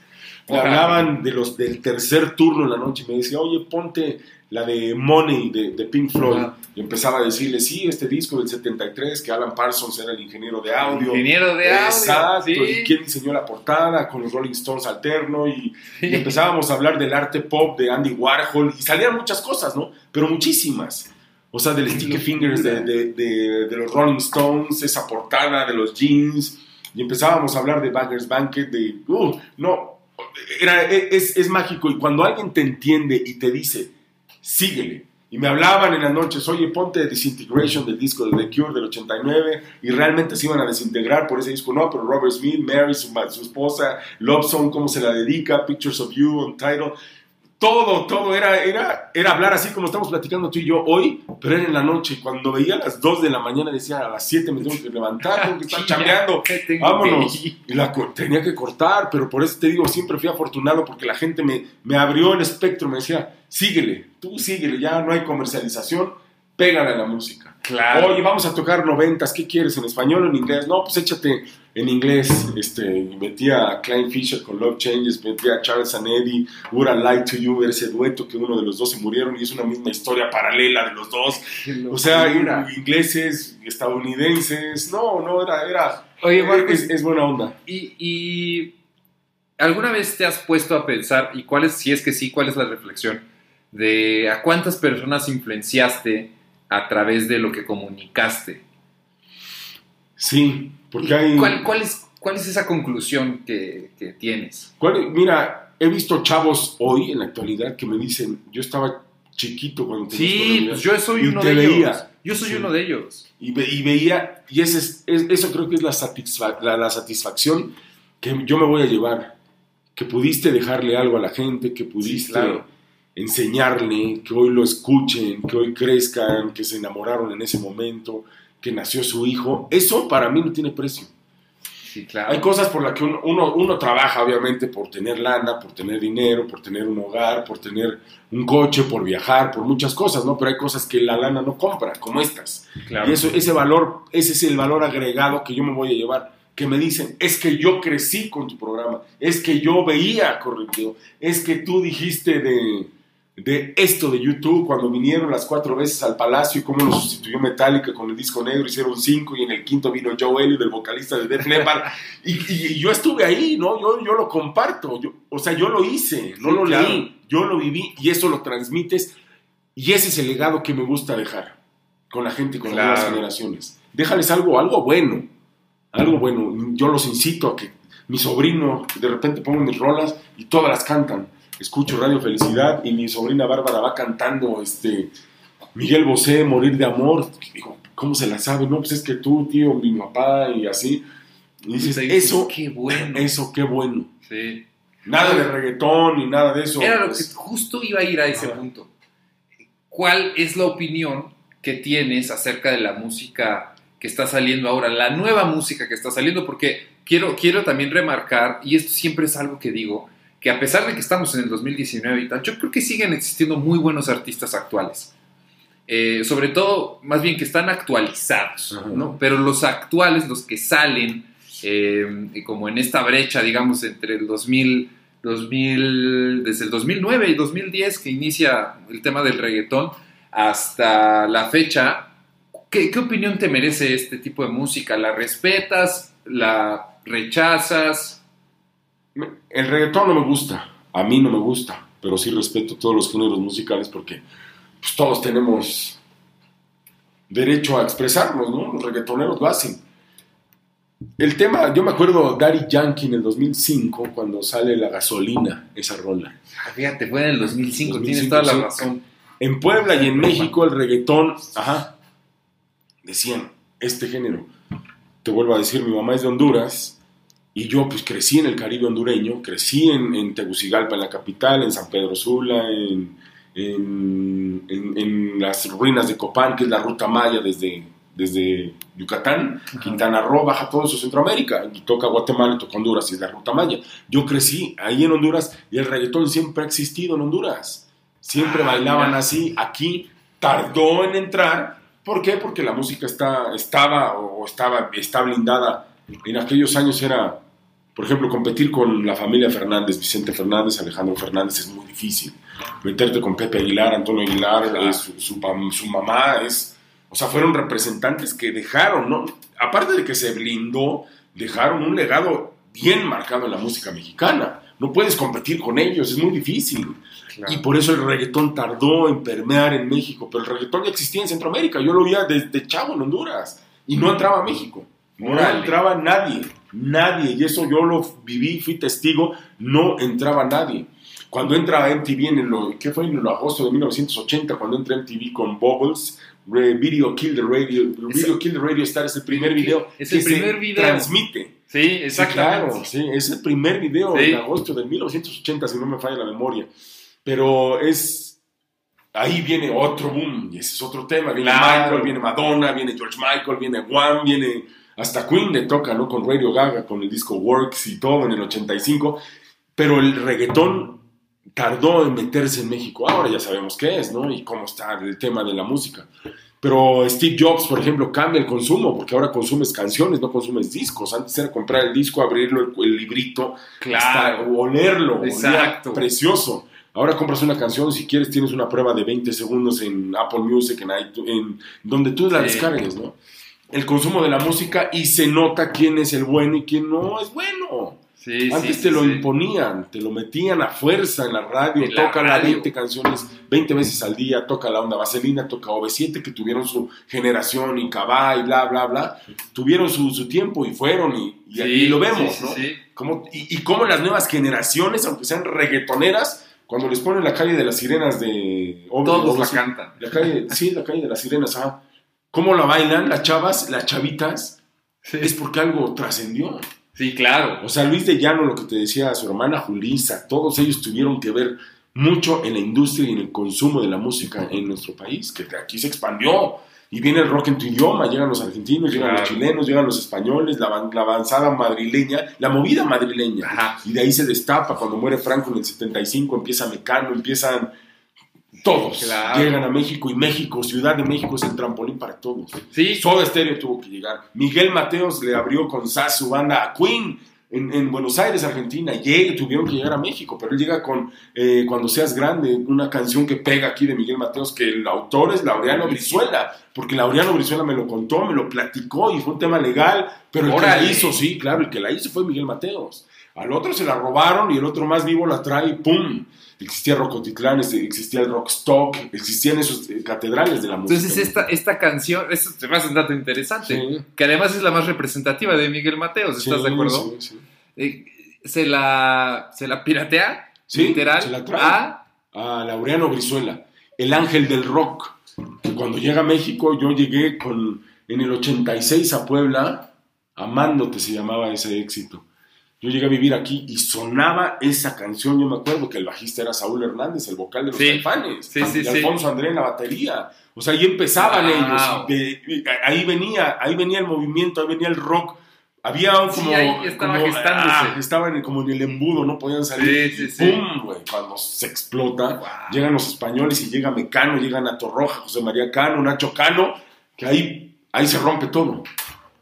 Me hablaban de los, del tercer turno en la noche y me decía, oye, ponte la de Money de, Pink Floyd. Y empezaba a decirle, sí, este disco del 73, que Alan Parsons era el ingeniero de audio. Ingeniero de audio. Exacto. Y quién diseñó la portada con los Rolling Stones alterno. Y, empezábamos a hablar del arte pop de Andy Warhol. Y salían muchas cosas, ¿no? Pero muchísimas. O sea, del Sticky Fingers de, de, los Rolling Stones, esa portada de los jeans. Y empezábamos a hablar de Baggers Banquet, de. Uh, no. Era, es, es mágico. Y cuando alguien te entiende y te dice síguele. Y me hablaban en las noches, oye, ponte Disintegration del disco de The Cure del 89, y realmente se iban a desintegrar por ese disco. No, pero Robert Smith, Mary, su, su esposa, Love Song, cómo se la dedica, Pictures of You, Untitled todo, todo era, era, era hablar así como estamos platicando tú y yo hoy, pero era en la noche. Cuando veía a las 2 de la mañana decía a las 7 me tengo que levantar, tengo que estar chambeando, vámonos. Y la tenía que cortar, pero por eso te digo, siempre fui afortunado porque la gente me, me abrió el espectro, me decía, síguele, tú síguele, ya no hay comercialización, pégale a la música. Claro. Oye, vamos a tocar noventas, ¿qué quieres? ¿En español o en inglés? No, pues échate en inglés. Este, metí a Klein Fisher con Love Changes, metí a Charles and Eddie, Would I Like to You, ese dueto que uno de los dos se murieron y es una misma historia paralela de los dos. O sea, ingleses, estadounidenses, no, no, era, era, Oye, es, buena onda. Y, y, alguna vez te has puesto a pensar, y cuál es, si es que sí, cuál es la reflexión, de a cuántas personas influenciaste a través de lo que comunicaste. Sí, porque hay... ¿Cuál, cuál, es, cuál es esa conclusión que, tienes? Mira, he visto chavos hoy en la actualidad que me dicen, yo estaba chiquito cuando Sí, pues yo soy uno de ellos. Yo soy uno de ellos. Y, veía, y ese eso creo que es la, la, satisfacción que yo me voy a llevar. Que pudiste dejarle algo a la gente, que pudiste enseñarle, que hoy lo escuchen, que hoy crezcan, que se enamoraron en ese momento, que nació su hijo, eso para mí no tiene precio. Sí, claro. Hay cosas por las que uno, uno, uno, trabaja, obviamente, por tener lana, por tener dinero, por tener un hogar, por tener un coche, por viajar, por muchas cosas, ¿no? Pero hay cosas que la lana no compra, como estas. Claro. Y eso, ese valor, ese es el valor agregado que yo me voy a llevar. Que me dicen, es que yo crecí con tu programa, es que yo veía corrido, es que tú dijiste de, de esto de YouTube cuando vinieron las cuatro veces al Palacio y cómo lo sustituyó Metallica con el disco negro, hicieron cinco y en el quinto vino Joe Elliott, el vocalista de Def Leppard y, y, yo estuve ahí, ¿no? Yo, yo lo comparto, yo, o sea, yo lo hice, no Sí, lo claro. leí, yo lo viví y eso lo transmites y ese es el legado que me gusta dejar con la gente, con Claro. las nuevas generaciones. Déjales algo, algo bueno, algo bueno. Yo los incito a que mi sobrino de repente ponga mis rolas y todas las cantan. Escucho Radio Felicidad y mi sobrina Bárbara va cantando este Miguel Bosé, Morir de Amor. Digo, ¿cómo se la sabe? No, pues es que tú, tío, mi papá y así. Y dices, eso, qué bueno. eso, qué bueno. Sí. Nada de reggaetón ni nada de eso. Era lo que pues. justo iba a ir a ese punto. ¿Cuál es la opinión que tienes acerca de la música que está saliendo ahora, la nueva música que está saliendo? Porque quiero, quiero también remarcar, y esto siempre es algo que digo, que a pesar de que estamos en el 2019 y tal, yo creo que siguen existiendo muy buenos artistas actuales. Eh, sobre todo, más bien que están actualizados, Ajá. ¿no? Pero los actuales, los que salen, eh, como en esta brecha, digamos, entre el 2000, 2000, desde el 2009 y 2010 que inicia el tema del reggaetón hasta la fecha, ¿qué, qué opinión te merece este tipo de música? ¿La respetas? ¿La rechazas? El reggaetón no me gusta, a mí no me gusta, pero sí respeto todos los géneros musicales porque pues, todos tenemos derecho a expresarnos, ¿no? Los reggaetoneros lo hacen. El tema, yo me acuerdo Daddy Yankee en el 2005 cuando sale la gasolina, esa rola. Ah, Fíjate, fue en el 2005, 2005, tienes toda la razón. En Puebla y en México el reggaetón, ajá, decían, este género. Te vuelvo a decir, mi mamá es de Honduras y yo pues crecí en el Caribe hondureño, crecí en, en Tegucigalpa, en la capital, en San Pedro Sula, en, en, las ruinas de Copán, que es la ruta maya desde, desde Yucatán, Quintana Roo, baja todo eso Centroamérica, y toca Guatemala y toca Honduras, y es la ruta maya. Yo crecí ahí en Honduras y el reggaetón siempre ha existido en Honduras. Siempre Ah, bailaban mira. así. Aquí tardó en entrar. ¿Por qué? Porque la música está, estaba o estaba, está blindada. En aquellos años era, por ejemplo, competir con la familia Fernández, Vicente Fernández, Alejandro Fernández, es muy difícil. Meterte con Pepe Aguilar, Antonio Aguilar, Claro. eh, su, su pam- su mamá es... O sea, fueron representantes que dejaron, ¿no? Aparte de que se blindó, dejaron un legado bien marcado en la música mexicana. No puedes competir con ellos, es muy difícil. Y por eso el reggaetón tardó en permear en México, pero el reggaetón ya existía en Centroamérica. Yo lo veía desde chavo en Honduras y no entraba a México. No entraba nadie, nadie. Y eso yo lo viví, fui testigo, no entraba nadie. Cuando entra MTV en el, ¿qué fue? En el agosto de 1980, cuando entra MTV con Bubbles, Video Kill the Radio, Video Kill the Radio Star es el primer video Es que el primer se video. transmite. Sí, Sí, exactamente. claro, sí, es el primer video Sí. de agosto de 1980, si no me falla la memoria. Pero es. Ahí viene otro boom, y ese es otro tema. Viene Claro. Michael, viene Madonna, viene George Michael, viene Wham, viene. Hasta Queen le toca, ¿no? Con Radio Gaga, con el disco Works y todo en el 85. Pero el reggaetón tardó en meterse en México. Ahora ya sabemos qué es, ¿no? Y cómo está el tema de la música. Pero Steve Jobs, por ejemplo, cambia el consumo, porque ahora consumes canciones, no consumes discos. Antes era comprar el disco, abrirlo, el, el librito, Claro. hasta olerlo. Exacto. Precioso. Ahora compras una canción, si quieres tienes una prueba de 20 segundos en Apple Music, en, iTunes, en donde tú la Sí. descargues, ¿no? El consumo de la música y se nota quién es el bueno y quién no es bueno. Sí, Antes sí, te sí, lo imponían, te lo metían a fuerza en la radio, En toca la radio. 20 canciones 20 veces al día, toca la onda vaselina, toca OV7 que tuvieron su generación y Cabá y bla, bla, bla, tuvieron su, su tiempo y fueron y, y, lo vemos, ¿no? sí. Como- y, y cómo las nuevas generaciones, aunque sean reggaetoneras, cuando les ponen la calle de las sirenas de... Todos la OV7, cantan. la calle, sí, la calle de las sirenas, ajá. ¿Cómo la bailan las chavas, las chavitas? Es porque algo trascendió. Sí, claro. O sea, Luis de Llano, lo que te decía, su hermana Julisa, todos ellos tuvieron que ver mucho en la industria y en el consumo de la música en nuestro país, que aquí se expandió. y viene el rock en tu idioma, llegan los argentinos, llegan los chilenos, llegan los españoles, la, avanzada madrileña, la movida madrileña. Y de ahí se destapa, cuando muere Franco en el 75, empieza Mecano, empiezan todos. Llegan a México y México, Ciudad de México es el trampolín para todos. Sí. Soda Stereo tuvo que llegar. Miguel Mateos le abrió con SAS su banda a Queen en, Buenos Aires, Argentina, llegue, tuvieron que llegar a México, pero él llega con eh, Cuando seas grande, una canción que pega aquí de Miguel Mateos, que el autor es Laureano Brizuela, porque Laureano Brizuela me lo contó, me lo platicó y fue un tema legal, pero el que la hizo, sí, claro, el que la hizo fue Miguel Mateos. Al otro se la robaron y el otro más vivo la trae y ¡pum! Existía Rocotitlán, existía el Rockstock, existían esos eh, catedrales de la música. Entonces esta, esta canción, esto te me hace un dato interesante, que además es la más representativa de Miguel Mateos, ¿estás de acuerdo? Sí, eh, se, la, se la piratea, literal, se la trae a... a Laureano Brizuela, el ángel del rock, que cuando llega a México yo llegué con, en el 86 a Puebla, Amándote se llamaba ese éxito yo llegué a vivir aquí y sonaba esa canción. Yo me acuerdo que el bajista era Saúl Hernández, el vocal de los sí, y Alfonso André en la batería. O sea, ahí empezaban ellos. ahí venía, ahí venía el movimiento, ahí venía el rock. Había como. Sí, ahí estaba ah, estaban como en el embudo, no podían salir. Sí, sí, ¡Pum! cuando se explota, llegan los españoles y llega Mecano, llegan a Torroja, José María Cano, Nacho Cano, que ahí, ahí se rompe todo.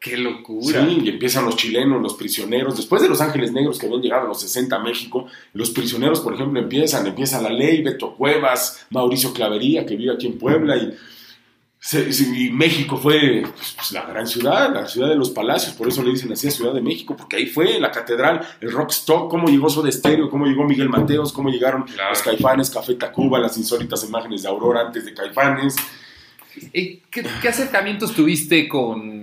¡Qué locura! Sí, y empiezan los chilenos, los prisioneros. Después de los Ángeles Negros que habían llegado a los 60 a México, los prisioneros, por ejemplo, empiezan. Empieza la ley, Beto Cuevas, Mauricio Clavería, que vive aquí en Puebla. Y, México fue pues, pues, la gran ciudad, la ciudad de los palacios. Por eso le dicen así a Ciudad de México, porque ahí fue la catedral, el rockstock, cómo llegó Soda Estéreo, cómo llegó Miguel Mateos, cómo llegaron los Caifanes, Café Tacuba, las insólitas imágenes de Aurora antes de Caifanes. ¿Qué, qué acercamientos tuviste con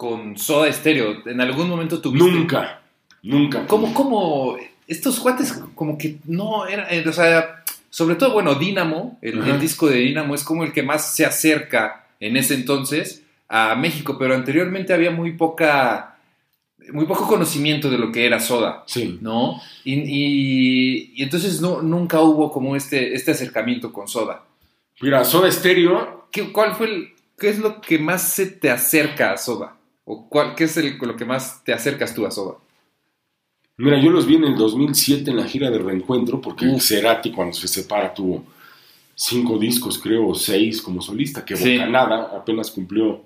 con Soda Stereo? ¿En algún momento tuviste? Nunca, nunca. ¿Cómo, cómo? Estos cuates como que no era, eh, o sea, sobre todo, bueno, Dynamo, el, disco de Dynamo es como el que más se acerca en ese entonces a México, pero anteriormente había muy poca, muy poco conocimiento de lo que era Soda, sí. ¿no? Y, entonces no, nunca hubo como este, este acercamiento con Soda. Mira, Soda Stereo... ¿Qué, ¿Cuál fue el, qué es lo que más se te acerca a Soda? ¿O cuál, qué es el, lo que más te acercas tú a Soda? Mira, yo los vi en el 2007 en la gira de reencuentro, porque Cerati cuando se separa tuvo cinco discos, creo, seis como solista, que Bocanada apenas cumplió,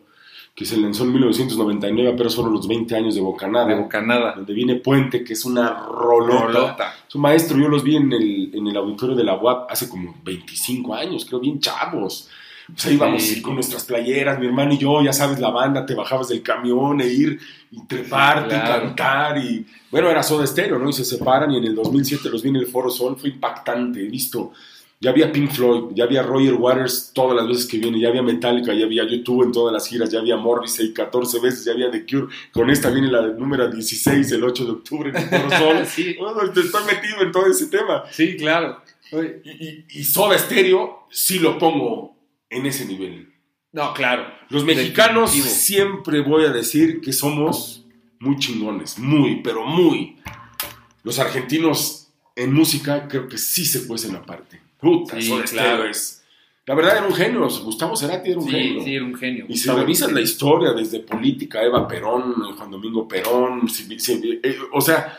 que se lanzó en 1999, pero solo los 20 años de Bocanada. De Bocanada. Donde viene Puente, que es una rolota. Su maestro, yo los vi en el, en el auditorio de la UAP hace como 25 años, creo, bien chavos. O sea, íbamos con nuestras playeras, mi hermano y yo, ya sabes, la banda, te bajabas del camión e ir y treparte y cantar y... Bueno, era Soda Stereo, ¿no? Y se separan y en el 2007 los vi en el Foro Sol, fue impactante, he visto... Ya había Pink Floyd, ya había Roger Waters todas las veces que viene, ya había Metallica, ya había YouTube en todas las giras, ya había Morrissey 14 veces, ya había The Cure. Con esta viene la número 16 el 8 de octubre en el Foro Sol. sí. te estoy metido en todo ese tema. Sí, claro. Y, y, y Soda Stereo sí lo pongo en ese nivel. No, claro. Los mexicanos siempre voy a decir que somos muy chingones, muy, pero muy. Los argentinos en música creo que sí se cuecen aparte. Puta, sí, claro. es. La verdad era un genio, Gustavo Cerati era un genio. Sí, era un genio. Y si revisas la historia desde política, Eva Perón, Juan Domingo Perón, eh, o sea,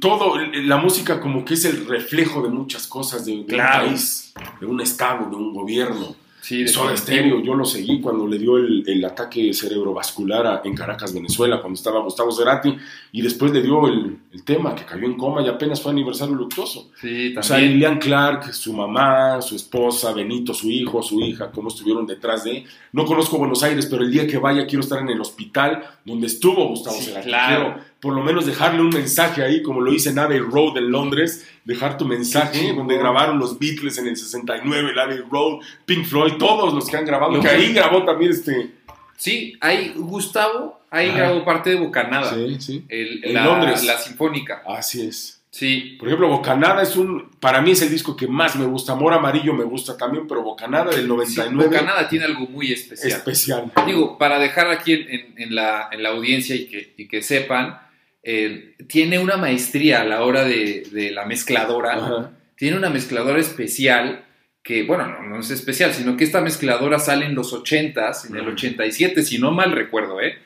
todo, la música como que es el reflejo de muchas cosas de, un país, de un estado, de un gobierno. Sí, de Soda Stereo, yo lo seguí cuando le dio el, ataque cerebrovascular en Caracas, Venezuela, cuando estaba Gustavo Cerati, y después le dio el, tema, que cayó en coma y apenas fue aniversario luctuoso. Sí, también. O sea, Lilian Clark, su mamá, su esposa, Benito, su hijo, su hija, cómo estuvieron detrás de... No conozco Buenos Aires, pero el día que vaya quiero estar en el hospital donde estuvo Gustavo Cerati. Claro por lo menos dejarle un mensaje ahí, como lo hice en Abbey Road en Londres, dejar tu mensaje, donde grabaron los Beatles en el 69, el Abbey Road, Pink Floyd, todos los que han grabado, que ahí grabó también este... Sí, ahí Gustavo, ahí grabó parte de Bocanada. Sí, sí. en Londres. La Sinfónica. Así es. Sí. Por ejemplo, Bocanada es un, para mí es el disco que más me gusta. Amor Amarillo me gusta también, pero Bocanada del 99. Bocanada tiene algo muy especial. Especial. Digo, para dejar aquí en, la, en la, audiencia y que, y que sepan, eh, tiene una maestría a la hora de, la mezcladora. Tiene una mezcladora especial que, bueno, no, es especial, sino que esta mezcladora sale en los 80s, en el 87, si no mal recuerdo, ¿eh?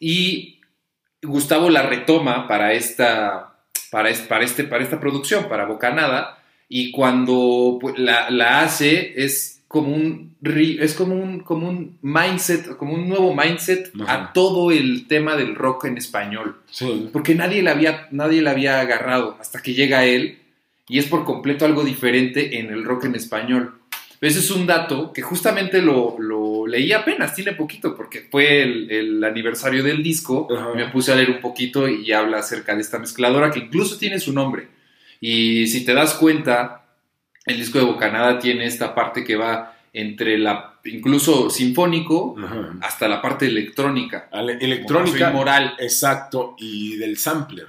Y Gustavo la retoma para esta, para, para, este, para esta producción, para Bocanada, y cuando pues, la, la hace es como un es como un como un mindset, como un nuevo mindset a todo el tema del rock en español. Porque nadie le había nadie le había agarrado hasta que llega él y es por completo algo diferente en el rock en español. Ese es un dato que justamente lo, lo leí apenas, tiene poquito, porque fue el, aniversario del disco. Me puse a leer un poquito y habla acerca de esta mezcladora que incluso tiene su nombre. Y si te das cuenta, el disco de Bocanada tiene esta parte que va entre la incluso sinfónico hasta la parte electrónica. electrónica moral. Exacto, y del sampler.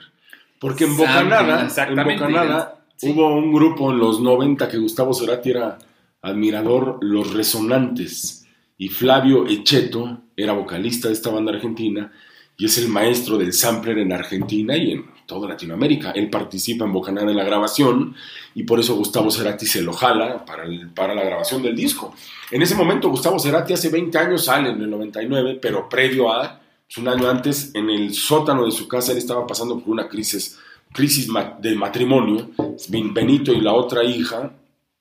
Porque en Bocanada, en Bocanada hubo un grupo en los 90 que Gustavo Cerati era admirador, Los Resonantes, y Flavio Echeto era vocalista de esta banda argentina y es el maestro del sampler en Argentina y en toda Latinoamérica. Él participa en Bocanada en la grabación y por eso Gustavo Cerati se lo jala para, para la grabación del disco. En ese momento Gustavo Cerati hace 20 años sale en el 99, pero previo a, pues, un año antes, en el sótano de su casa él estaba pasando por una crisis, crisis de matrimonio. Benito y la otra hija,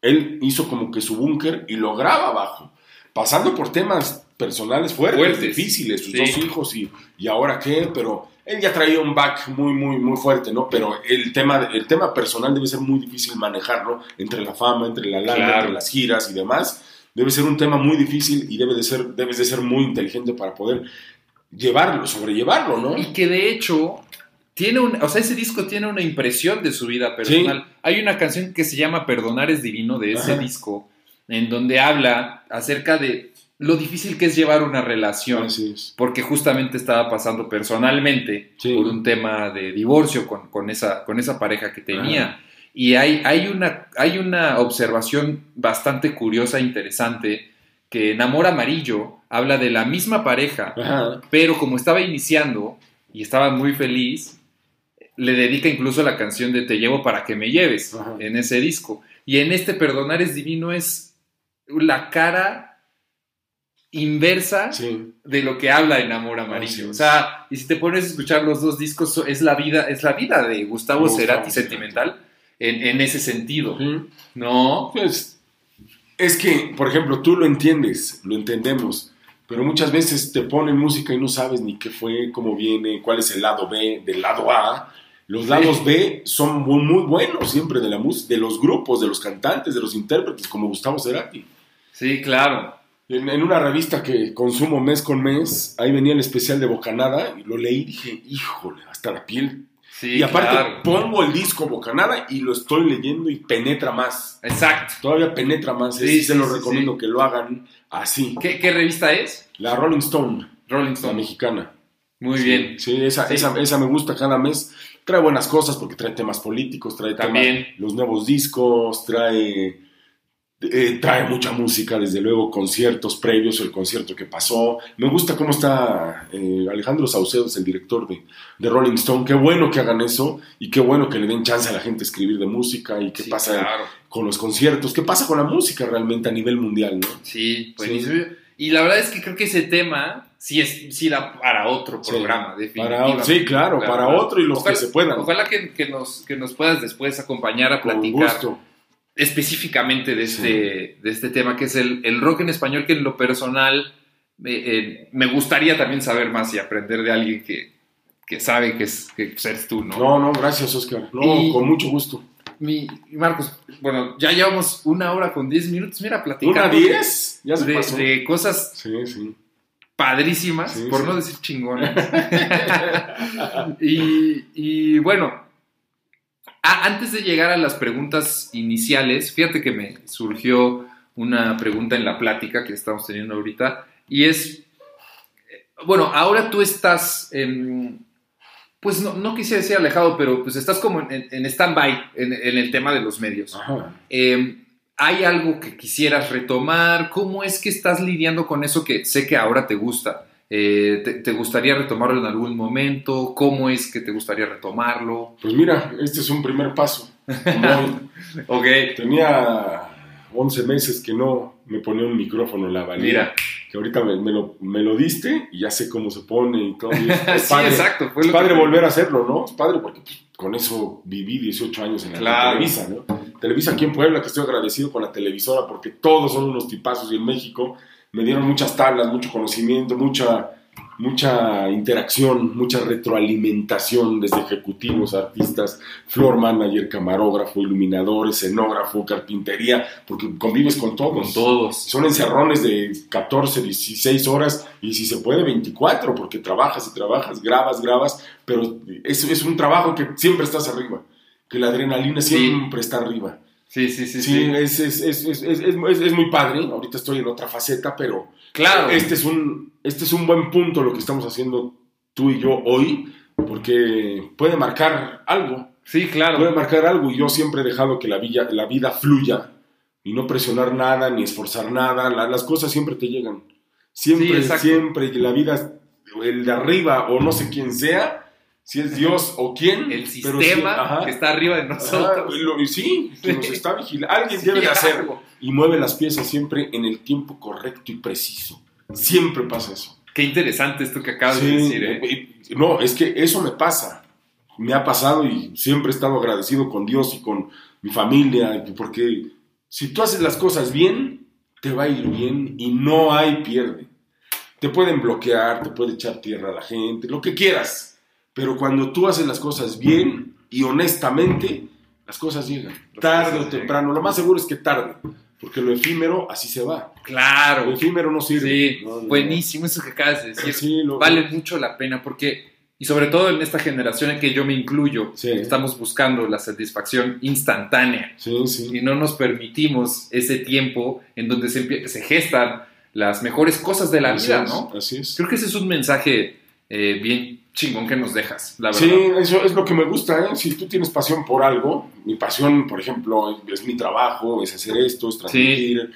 él hizo como que su búnker y lo graba abajo, pasando por temas personales fuertes, difíciles, sus dos hijos y, y ahora qué, pero él ya traía un back muy, muy, muy fuerte, ¿no? Pero el tema, el tema personal debe ser muy difícil manejarlo entre la fama, entre la lana, entre las giras y demás. Debe ser un tema muy difícil y debe de ser, debes de ser muy inteligente para poder llevarlo, sobrellevarlo, ¿no? Y que de hecho tiene un, o sea, ese disco tiene una impresión de su vida personal. Hay una canción que se llama Perdonar es divino de ese disco, en donde habla acerca de lo difícil que es llevar una relación, porque justamente estaba pasando personalmente por un tema de divorcio con, esa, con esa pareja que tenía. Y hay, hay, una, hay una observación bastante curiosa e interesante que en Amor Amarillo habla de la misma pareja, pero como estaba iniciando y estaba muy feliz, le dedica incluso la canción de Te llevo para que me lleves en ese disco. Y en este Perdonar es Divino es la cara inversa de lo que habla en Amor Amarillo. O sea, y si te pones a escuchar los dos discos, es la vida, es la vida de Gustavo, Cerati sentimental en, ese sentido. ¿No? Pues es que, por ejemplo, tú lo entiendes, lo entendemos, pero muchas veces te ponen música y no sabes ni qué fue, cómo viene, cuál es el lado B del lado A. Los lados B son muy, muy buenos siempre de la música, de los grupos, de los cantantes, de los intérpretes, como Gustavo Cerati. Sí, claro. En, una revista que consumo mes con mes, ahí venía el especial de Bocanada y lo leí y dije, híjole, hasta la piel. y aparte pongo el disco Bocanada y lo estoy leyendo y penetra más. Exacto. Todavía penetra más. Sí, se lo recomiendo que lo hagan así. ¿Qué, revista es? La Rolling Stone. Rolling Stone. La mexicana. Muy bien. Sí, esa, esa, esa, me gusta cada mes. Trae buenas cosas porque trae temas políticos, trae También. los nuevos discos, trae eh, trae mucha música, desde luego, conciertos previos, el concierto que pasó. Me gusta cómo está eh, Alejandro Saucedo, es el director de, de, Rolling Stone. Qué bueno que hagan eso y qué bueno que le den chance a la gente a escribir de música y qué pasa con los conciertos, qué pasa con la música realmente a nivel mundial, ¿no? Sí, buenísimo. Y la verdad es que creo que ese tema sí, es, sí da para otro programa, definitivamente. sí, claro, para otro y los que se puedan. Ojalá que, que, nos, que nos puedas después acompañar a platicar específicamente de este, de este tema, que es el, el, rock en español, que en lo personal eh, me gustaría también saber más y aprender de alguien que, que sabe que, es, que eres tú, ¿no? No, no, gracias, Oscar. No, con mucho gusto. Mi, Marcos, bueno, ya llevamos una hora con diez minutos, mira, platicando. ¿Una diez? Ya se de, pasó. de cosas sí, sí. padrísimas, por no decir chingonas. y, y bueno, Ah, antes de llegar a las preguntas iniciales, fíjate que me surgió una pregunta en la plática que estamos teniendo ahorita y es, bueno, ahora tú estás, pues no, quisiera decir alejado, pero pues estás como en, stand-by en, el tema de los medios. Em, ¿Hay algo que quisieras retomar? ¿Cómo es que estás lidiando con eso que sé que ahora te gusta? Eh, te, gustaría retomarlo en algún momento? ¿Cómo es que te gustaría retomarlo? Pues mira, este es un primer paso. ok. Tenía 11 meses que no me ponía un micrófono la valía. Mira. Que ahorita me, lo, me, lo, diste y ya sé cómo se pone y todo. es, sí, exacto. es padre volver a hacerlo, ¿no? Es padre porque pues, con eso viví 18 años en la Televisa, ¿no? Televisa aquí en Puebla, que estoy agradecido con la televisora porque todos son unos tipazos y en México me dieron muchas tablas, mucho conocimiento, mucha mucha interacción, mucha retroalimentación desde ejecutivos, artistas, floor manager, camarógrafo, iluminador, escenógrafo, carpintería, porque convives con todos. Con todos. Son encerrones de 14, 16 horas y si se puede 24, porque trabajas y trabajas, grabas, grabas, pero es, es un trabajo que siempre estás arriba, que la adrenalina siempre está arriba. Sí, sí, sí. Sí, Es, es, es, es, muy padre. Ahorita estoy en otra faceta, pero claro. este, es un, este es un buen punto lo que estamos haciendo tú y yo hoy, porque puede marcar algo. Sí, claro. Puede marcar algo y yo siempre he dejado que la vida, la vida fluya y no presionar nada ni esforzar nada. las cosas siempre te llegan. Siempre, sí, siempre. La vida, el de arriba o no sé quién sea, si es Dios o quién. El sistema que está arriba de nosotros. sí, que nos está vigilando. Alguien debe de hacerlo. Y mueve las piezas siempre en el tiempo correcto y preciso. Siempre pasa eso. Qué interesante esto que acabas de decir. ¿eh? No, es que eso me pasa. Me ha pasado y siempre he estado agradecido con Dios y con mi familia, porque si tú haces las cosas bien, te va a ir bien y no hay pierde. Te pueden bloquear, te puede echar tierra a la gente, lo que quieras pero cuando tú haces las cosas bien y honestamente, las cosas llegan. Tarde o temprano. Lo más seguro es que tarde. Porque lo efímero así se va. Claro. Lo efímero no sirve. Sí, buenísimo eso que acabas de decir. vale mucho la pena porque, y sobre todo en esta generación en que yo me incluyo, estamos buscando la satisfacción instantánea. y no nos permitimos ese tiempo en donde se, se gestan las mejores cosas de la vida, ¿no? Así es. Creo que ese es un mensaje eh, bien chingón que nos dejas, la verdad. Sí, eso es lo que me gusta, ¿eh? Si tú tienes pasión por algo, mi pasión, por ejemplo, es mi trabajo, es hacer esto, es transmitir.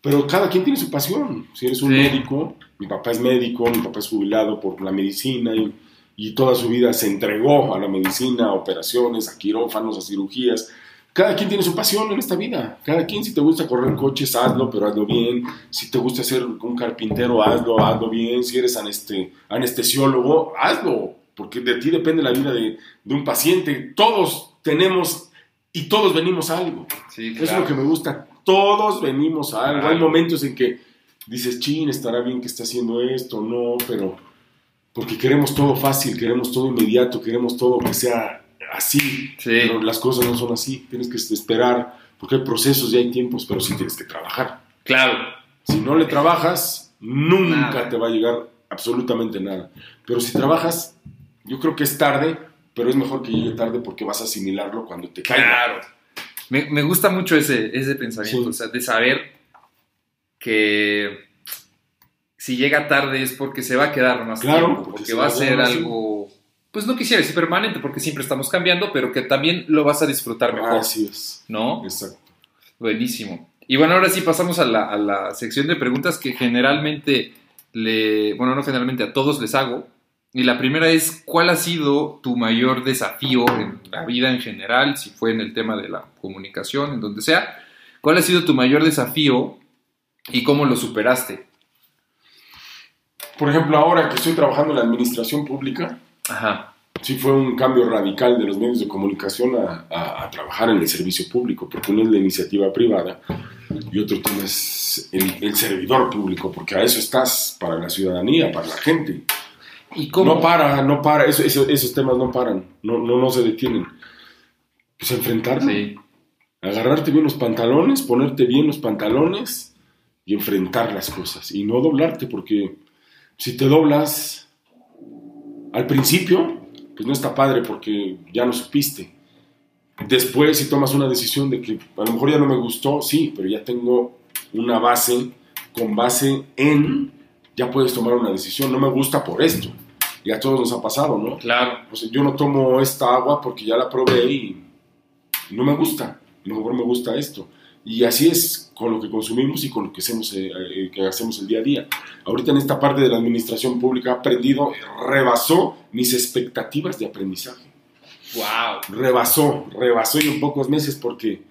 Pero cada quien tiene su pasión. Si eres un médico, mi papá es médico, mi papá es jubilado por la medicina y, y toda su vida se entregó a la medicina, a operaciones, a quirófanos, a cirugías cada quien tiene su pasión en esta vida. Cada quien, si te gusta correr coches, hazlo, pero hazlo bien. Si te gusta ser un carpintero, hazlo, hazlo bien. Si eres anestesiólogo, hazlo, porque de ti depende la vida de, un paciente. Todos tenemos y todos venimos a algo. Eso es lo que me gusta. Todos venimos a algo. Hay momentos en que dices, chin, estará bien que esté haciendo esto, no, pero porque queremos todo fácil, queremos todo inmediato, queremos todo que sea así, pero las cosas no son así, tienes que esperar, porque hay procesos y hay tiempos, pero sí tienes que trabajar. Claro. Si no le trabajas, nunca te va a llegar absolutamente nada. Pero si trabajas, yo creo que es tarde, pero es mejor que llegue tarde porque vas a asimilarlo cuando te caiga. Claro. Me, me gusta mucho ese, ese pensamiento, o sea, de saber que si llega tarde es porque se va a quedar más claro, tiempo, porque, va a ser algo pues no quisiera decir permanente porque siempre estamos cambiando, pero que también lo vas a disfrutar mejor. Así es. ¿No? Exacto. Buenísimo. Y bueno, ahora sí pasamos a la, sección de preguntas que generalmente le, bueno, no generalmente a todos les hago. Y la primera es, ¿cuál ha sido tu mayor desafío en la vida en general, si fue en el tema de la comunicación, en donde sea? ¿Cuál ha sido tu mayor desafío y cómo lo superaste? Por ejemplo, ahora que estoy trabajando en la administración pública, Ajá. Sí fue un cambio radical de los medios de comunicación a, trabajar en el servicio público, porque uno es la iniciativa privada y otro tema es el, servidor público, porque a eso estás, para la ciudadanía, para la gente. ¿Y cómo? No para, no para, esos temas no paran, no, no, no se detienen. Pues enfrentarse. Agarrarte bien los pantalones, ponerte bien los pantalones y enfrentar las cosas. Y no doblarte, porque si te doblas, al principio, pues no está padre porque ya no supiste. Después, si tomas una decisión de que a lo mejor ya no me gustó, sí, pero ya tengo una base, con base en, ya puedes tomar una decisión. No me gusta por esto. Y a todos nos ha pasado, ¿no? Claro. Pues yo no tomo esta agua porque ya la probé y no me gusta. A lo mejor me gusta esto. Y así es con lo que consumimos y con lo que hacemos, eh, eh, que hacemos el día a día. Ahorita en esta parte de la administración pública aprendido, rebasó mis expectativas de aprendizaje. ¡Wow! Rebasó, rebasó en pocos meses porque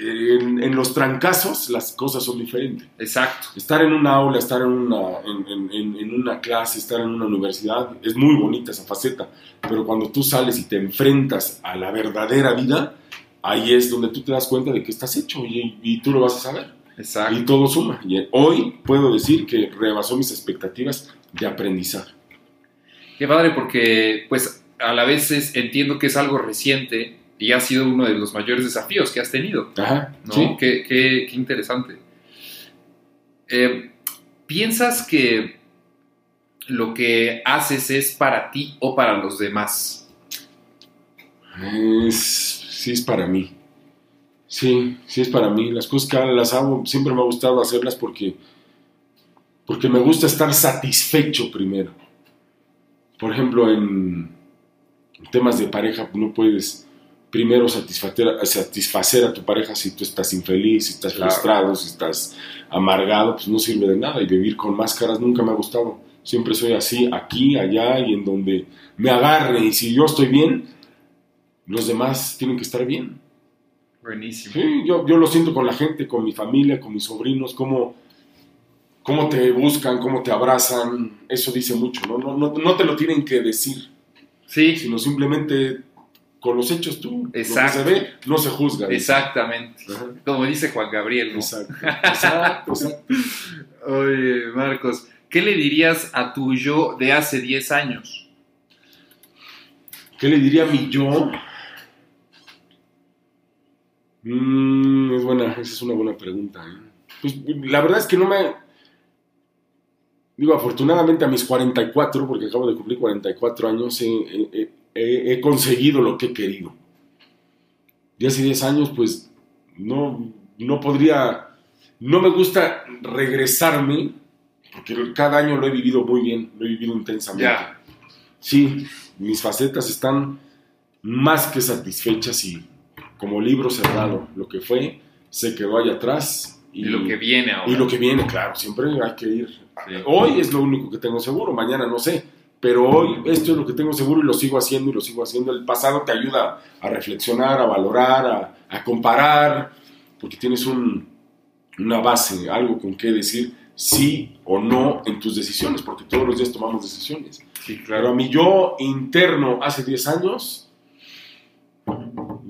en, los trancazos las cosas son diferentes. Exacto. Estar en una aula, estar en una, en, una clase, estar en una universidad, es muy bonita esa faceta, pero cuando tú sales y te enfrentas a la verdadera vida, ahí es donde tú te das cuenta de que estás hecho y, tú lo vas a saber. Exacto. Y todo suma. Y hoy puedo decir que rebasó mis expectativas de aprendizaje. Qué padre, porque pues a la vez entiendo que es algo reciente y ha sido uno de los mayores desafíos que has tenido. Ajá, ¿no? Qué, interesante. Eh, ¿Piensas que lo que haces es para ti o para los demás? Sí, es para mí. Sí, sí es para mí. Las cosas que las hago, siempre me ha gustado hacerlas porque, porque me gusta estar satisfecho primero. Por ejemplo, en temas de pareja, no puedes primero satisfacer, satisfacer a tu pareja si tú estás infeliz, si estás frustrado, si estás amargado, pues no sirve de nada. Y vivir con máscaras nunca me ha gustado. Siempre soy así, aquí, allá y en donde me agarre. Y si yo estoy bien, los demás tienen que estar bien. Buenísimo. Sí, yo, yo lo siento con la gente, con mi familia, con mis sobrinos, cómo, cómo te buscan, cómo te abrazan. Eso dice mucho, ¿no? No, no, no te lo tienen que decir. Sí. Sino simplemente con los hechos tú. Exacto. Lo que se ve no se juzga. Exactamente. Como dice Juan Gabriel. Exacto. Exacto, Oye, Marcos, ¿qué le dirías a tu yo de hace 10 años? ¿Qué le diría a mi yo? Mm, es buena, esa es una buena pregunta. ¿eh? Pues, la verdad es que no me. Digo, afortunadamente a mis 44, porque acabo de cumplir 44 años, he, he, conseguido lo que he querido. De hace 10 años, pues, no, no podría, no me gusta regresarme, porque cada año lo he vivido muy bien, lo he vivido intensamente. Sí, mis facetas están más que satisfechas y como libro cerrado, lo que fue se quedó allá atrás. Y, lo que viene ahora. Y lo que viene, claro, siempre hay que ir. Hoy es lo único que tengo seguro, mañana no sé pero hoy esto es lo que tengo seguro y lo sigo haciendo y lo sigo haciendo. El pasado te ayuda a reflexionar, a valorar, a, comparar, porque tienes una base, algo con qué decir sí o no en tus decisiones, porque todos los días tomamos decisiones. Sí, claro. Pero a mi yo interno hace 10 años,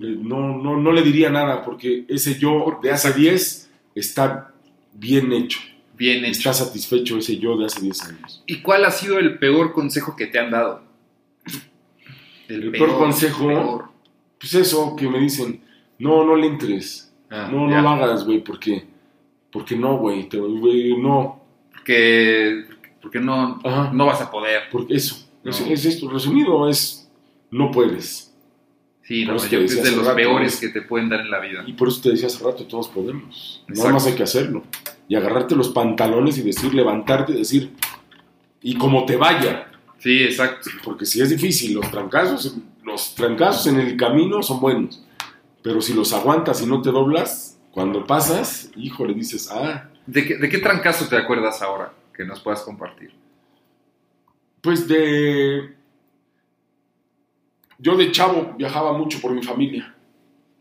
no, no, no le diría nada, porque ese yo de hace 10 está bien hecho. Bien hecho. Está satisfecho ese yo de hace 10 años. ¿Y cuál ha sido el peor consejo que te han dado? El, peor, consejo, pues eso, que me dicen, no, no le entres. Ah, no, no lo hagas, güey, porque, porque no, güey, no. Porque, porque no, no vas a poder. Porque eso, es, esto, resumido, es, no puedes. Sí, yo es de los peores que te pueden dar en la vida. Y por eso te decía hace rato, todos podemos. Nada más hay que hacerlo y agarrarte los pantalones y decir, levantarte y decir, y como te vaya. Sí, exacto. Porque si es difícil, los trancazos, los trancazos en el camino son buenos, pero si los aguantas y no te doblas, cuando pasas, híjole, dices, ah. ¿De qué, ¿De qué trancazo te acuerdas ahora que nos puedas compartir? Pues de... Yo de chavo viajaba mucho por mi familia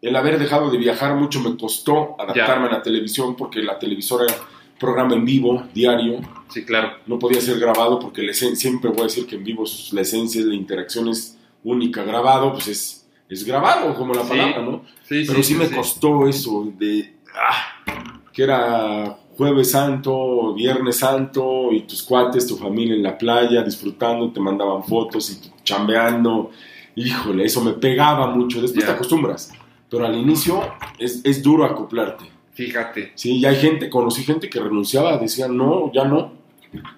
el haber dejado de viajar mucho me costó adaptarme a la televisión porque la televisora era programa en vivo, diario. Sí, claro. No podía ser grabado porque la siempre voy a decir que en vivo la esencia, la interacción es única. Grabado, pues es, es grabado, como la palabra, ¿no? Sí, Pero sí, me costó eso de... Ah, que era jueves santo, viernes santo, y tus cuates, tu familia en la playa, disfrutando, te mandaban fotos y chambeando. Híjole, eso me pegaba mucho. Después te acostumbras pero al inicio es, es duro acoplarte. Fíjate. Sí, ya hay gente, conocí gente que renunciaba, decía, no, ya no,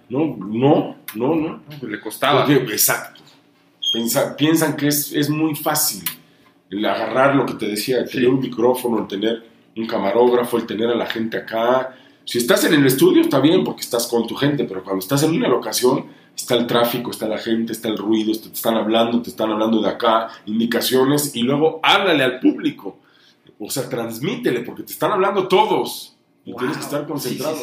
no, no, no, no. Le costaba. exacto. piensan que es, es, muy fácil el agarrar lo que te decía, el tener un micrófono, el tener un camarógrafo, el tener a la gente acá. Si estás en el estudio está bien porque estás con tu gente, pero cuando estás en una locación está el tráfico, está la gente, está el ruido, te están hablando, te están hablando de acá, indicaciones, y luego háblale al público. O sea, transmítele, porque te están hablando todos. Y tienes que estar concentrado.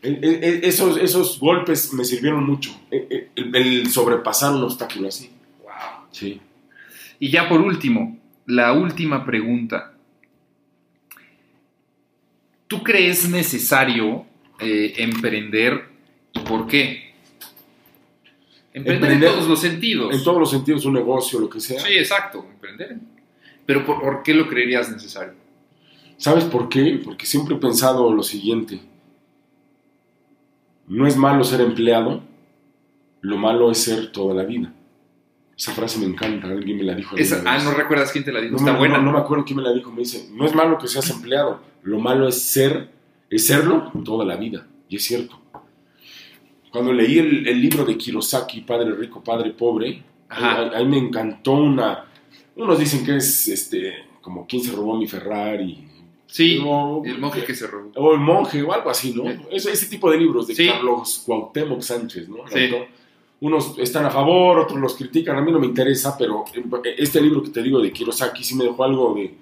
Esos, esos golpes me sirvieron mucho. El, el, sobrepasar un obstáculo así. Wow. Sí. Y ya por último, la última pregunta. ¿tú crees necesario eh, emprender y por qué? Emprender, en todos los sentidos. En todos los sentidos, un negocio, lo que sea. Sí, exacto, emprender. Pero ¿por, qué lo creerías necesario? ¿Sabes por qué? Porque siempre he pensado lo siguiente. No es malo ser empleado, lo malo es ser toda la vida. Esa frase me encanta, alguien me la dijo. ah, ¿no recuerdas quién te la dijo? No, Está buena. No, me acuerdo quién me la dijo. Me dice, no es malo que seas empleado, lo malo es ser, es serlo toda la vida. Y es cierto. Cuando leí el, libro de Kirosaki, Padre Rico, Padre Pobre, ahí, me encantó una... Unos dicen que es este, como quien se robó mi Ferrari. Sí, el monje que se robó. O el monje, o algo así, ¿no? ese tipo de libros de Carlos Cuauhtémoc Sánchez, ¿no? Sí unos están a favor, otros los critican, a mí no me interesa, pero este libro que te digo de Kiyosaki sí me dejó algo de...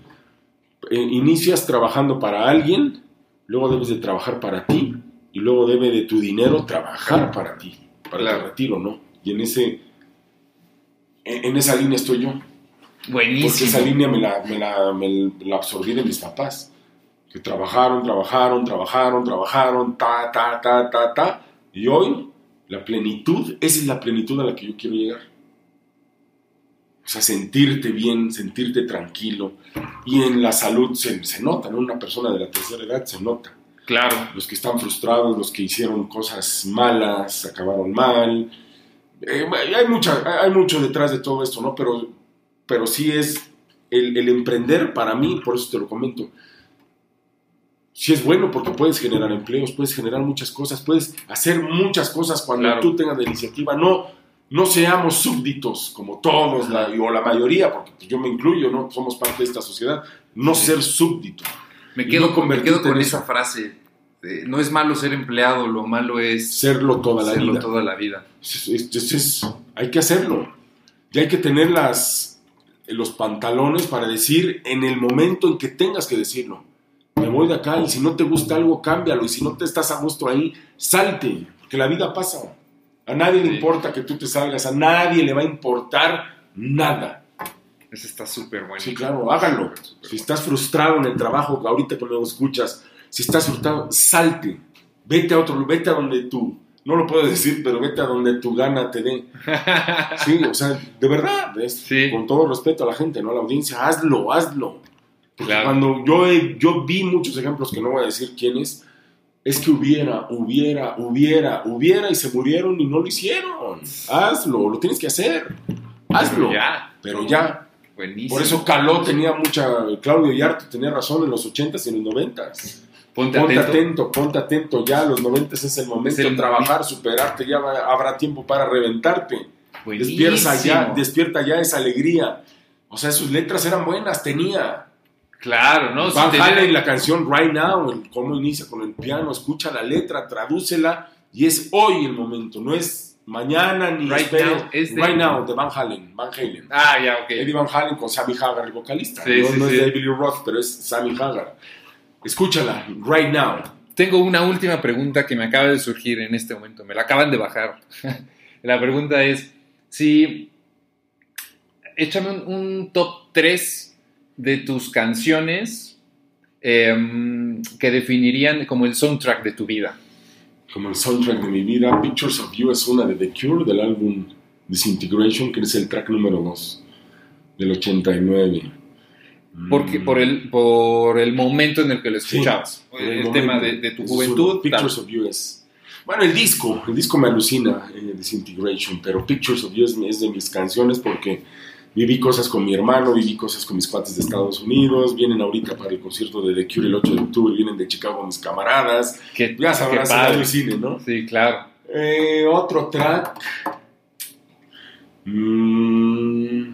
Eh, inicias trabajando para alguien, luego debes de trabajar para ti, y luego debe de tu dinero trabajar para ti, para el retiro, ¿no? Y en ese... En, esa línea estoy yo. Buenísimo. Porque esa línea me la, me la, me la absorbí de mis papás, que trabajaron, trabajaron, trabajaron, trabajaron, ta, ta, ta, ta, ta, y hoy la plenitud, esa es la plenitud a la que yo quiero llegar. O sea, sentirte bien, sentirte tranquilo. Y en la salud se, se nota, ¿no? Una persona de la tercera edad se nota. Claro. Los que están frustrados, los que hicieron cosas malas, acabaron mal. Eh, hay, mucha, hay mucho detrás de todo esto, ¿no? Pero, pero sí es el, el emprender para mí, por eso te lo comento, si es bueno porque puedes generar empleos, puedes generar muchas cosas, puedes hacer muchas cosas cuando tú tengas la iniciativa. No, no seamos súbditos como todos la, o la mayoría, porque yo me incluyo, no somos parte de esta sociedad. No ser súbdito. Me quedo, con esa frase. No es malo ser empleado, lo malo es serlo toda la vida. Toda la vida. hay que hacerlo. Y hay que tener las, los pantalones para decir en el momento en que tengas que decirlo me voy de acá y si no te gusta algo, cámbialo. Y si no te estás a gusto ahí, salte, porque la vida pasa. A nadie le importa que tú te salgas, a nadie le va a importar nada. Eso está súper bueno. Sí, claro, háganlo. Si estás frustrado en el trabajo, ahorita que lo escuchas, si estás frustrado, salte. Vete a otro, vete a donde tú, no lo puedo decir, pero vete a donde tu gana te dé. Sí, o sea, de verdad, con todo respeto a la gente, ¿no? A la audiencia, hazlo, hazlo. Cuando yo, yo vi muchos ejemplos que no voy a decir quiénes, es que hubiera, hubiera, hubiera, hubiera y se murieron y no lo hicieron. Hazlo, lo tienes que hacer. Hazlo. Pero ya. Pero ya. Buenísimo. Por eso Caló tenía mucha. Claudio Yarto tenía razón en los 80s y en los 90s. Ponte, atento. ponte atento. Ya, los 90 es el momento de trabajar, superarte. Ya habrá tiempo para reventarte. Despierta ya, despierta ya esa alegría. O sea, sus letras eran buenas, tenía. Claro, ¿no? Van Halen, la canción Right Now, el, cómo inicia con el piano, escucha la letra, tradúcela y es hoy el momento, no es mañana ni right now, es de... right now de Van Halen, Van Halen. Ah, ya, ok. Eddie Van Halen con Sammy Hagar, el vocalista. no, es David Lee Roth, pero es Sammy Hagar. Escúchala, Right Now. Tengo una última pregunta que me acaba de surgir en este momento, me la acaban de bajar. la pregunta es si échame un, un top 3 de tus canciones em, que definirían como el soundtrack de tu vida? Como el soundtrack de mi vida, Pictures of You es una de The Cure del álbum Disintegration, que es el track número 2 del 89. Porque, por, el, por el momento en el que lo escuchabas, el, tema de, tu juventud. Pictures of es. Bueno, el disco, el disco me alucina, eh, Disintegration, pero Pictures of You es de mis canciones porque Viví cosas con mi hermano, viví cosas con mis cuates de Estados Unidos, vienen ahorita para el concierto de The Cure el 8 de octubre, vienen de Chicago mis camaradas. Que, ya sabrás el cine, ¿no? Sí, claro. Eh, otro track. Mm,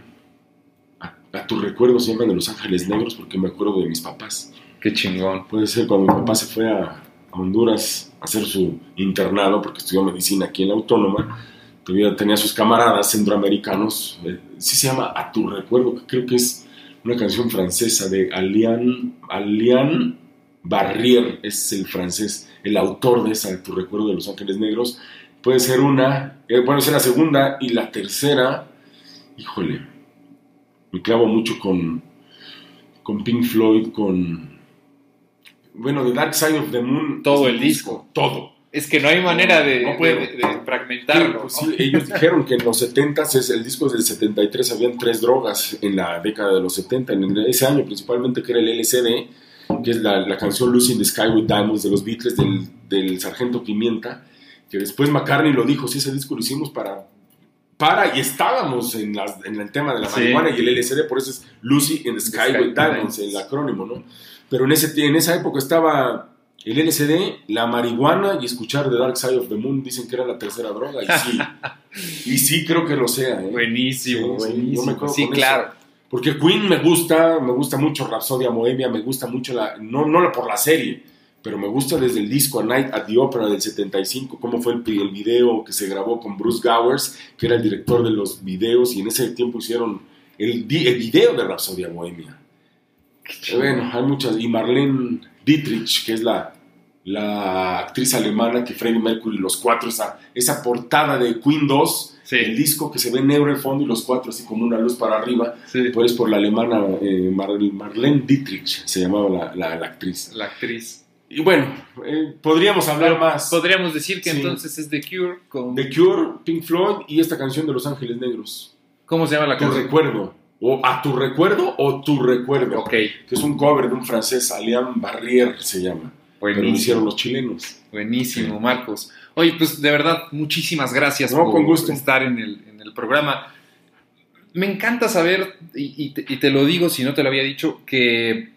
a, tu recuerdo se llama de Los Ángeles Negros porque me acuerdo de mis papás. Qué chingón. Puede ser cuando mi papá se fue a, a Honduras a hacer su internado porque estudió medicina aquí en la Autónoma tenía sus camaradas centroamericanos, eh, sí se llama A tu recuerdo, que creo que es una canción francesa de Alian, Alian Barrier, es el francés, el autor de esa, A tu recuerdo de Los Ángeles Negros. Puede ser una, eh, puede ser la segunda y la tercera, híjole, me clavo mucho con, con Pink Floyd, con Bueno, The Dark Side of the Moon. Todo el disco. Todo. Es que no hay manera de, fragmentarlo. Pues ellos dijeron que en los 70 es el disco del 73 habían tres drogas en la década de los 70, en ese año principalmente que era el LCD, que es la, canción Lucy in the Sky with Diamonds de los Beatles del, del Sargento Pimienta, que después McCartney lo dijo, sí, ese disco lo hicimos para para y estábamos en, en el tema de la marihuana y el LCD, por eso es Lucy in the Sky, with Diamonds, el acrónimo, ¿no? Pero en, ese, en esa época estaba el LSD, la marihuana y escuchar The Dark Side of the Moon dicen que era la tercera droga. Y sí, y sí creo que lo sea. ¿eh? Buenísimo, buenísimo. Sí, claro. Porque Queen me gusta, me gusta mucho Rhapsodia Bohemia, me gusta mucho la, no, no por la serie, pero me gusta desde el disco A Night at the Opera del 75, cómo fue el, el video que se grabó con Bruce Gowers, que era el director de los videos, y en ese tiempo hicieron el, el video de Rhapsodia Bohemia. Bueno, hay muchas, y Marlene Dietrich, que es la, la actriz alemana que Freddie Mercury, los cuatro, esa, esa portada de Queen 2, el disco que se ve negro en el fondo y los cuatro así como una luz para arriba, pues por la alemana eh, Marlene Dietrich, se llamaba la, la, actriz. La actriz. Y bueno, eh, podríamos hablar más. Podríamos decir que entonces es The Cure con... The Cure, Pink Floyd y esta canción de Los Ángeles Negros. ¿Cómo se llama la canción? Te recuerdo. O A tu recuerdo o Tu recuerdo. Ok. Que es un cover de un francés, Alian Barrier se llama. Buenísimo. Pero lo hicieron los chilenos. Buenísimo, Marcos. Oye, pues de verdad, muchísimas gracias por, estar en el, en el, programa. Me encanta saber, y, te, lo digo si no te lo había dicho, que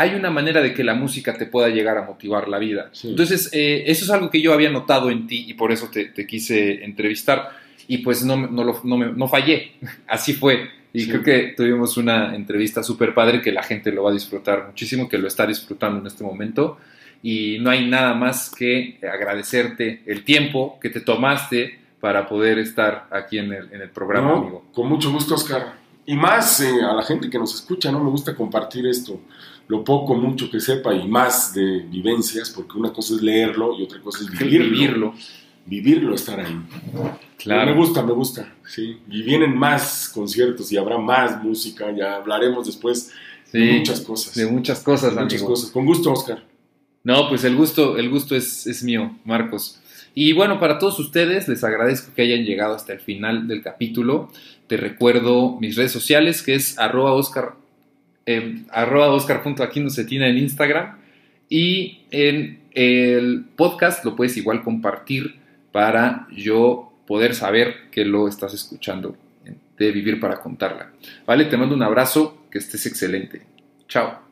hay una manera de que la música te pueda llegar a motivar la vida. Entonces, eh, eso es algo que yo había notado en ti y por eso te, quise entrevistar. Y pues no, no, no, no fallé, así fue. Y creo que tuvimos una entrevista súper padre que la gente lo va a disfrutar muchísimo, que lo está disfrutando en este momento. Y no hay nada más que agradecerte el tiempo que te tomaste para poder estar aquí en el, en el programa, amigo. Con mucho gusto, Oscar. Y más eh, a la gente que nos escucha, ¿no? Me gusta compartir esto, lo poco, mucho que sepa y más de vivencias, porque una cosa es leerlo y otra cosa es vivirlo. Vivirlo. Vivirlo, estar ahí. Me gusta, me gusta, sí. Y vienen más conciertos y habrá más música, ya hablaremos después de muchas cosas. De muchas cosas, de muchas cosas. Con gusto, Oscar. No, pues el gusto, el gusto es, es mío, Marcos. Y bueno, para todos ustedes, les agradezco que hayan llegado hasta el final del capítulo. Te recuerdo mis redes sociales, que es arroba oscar, eh, arroba en Instagram. Y en el podcast lo puedes igual compartir para yo poder saber que lo estás escuchando de Vivir para Contarla. Vale, te mando un abrazo, que estés excelente. Chao.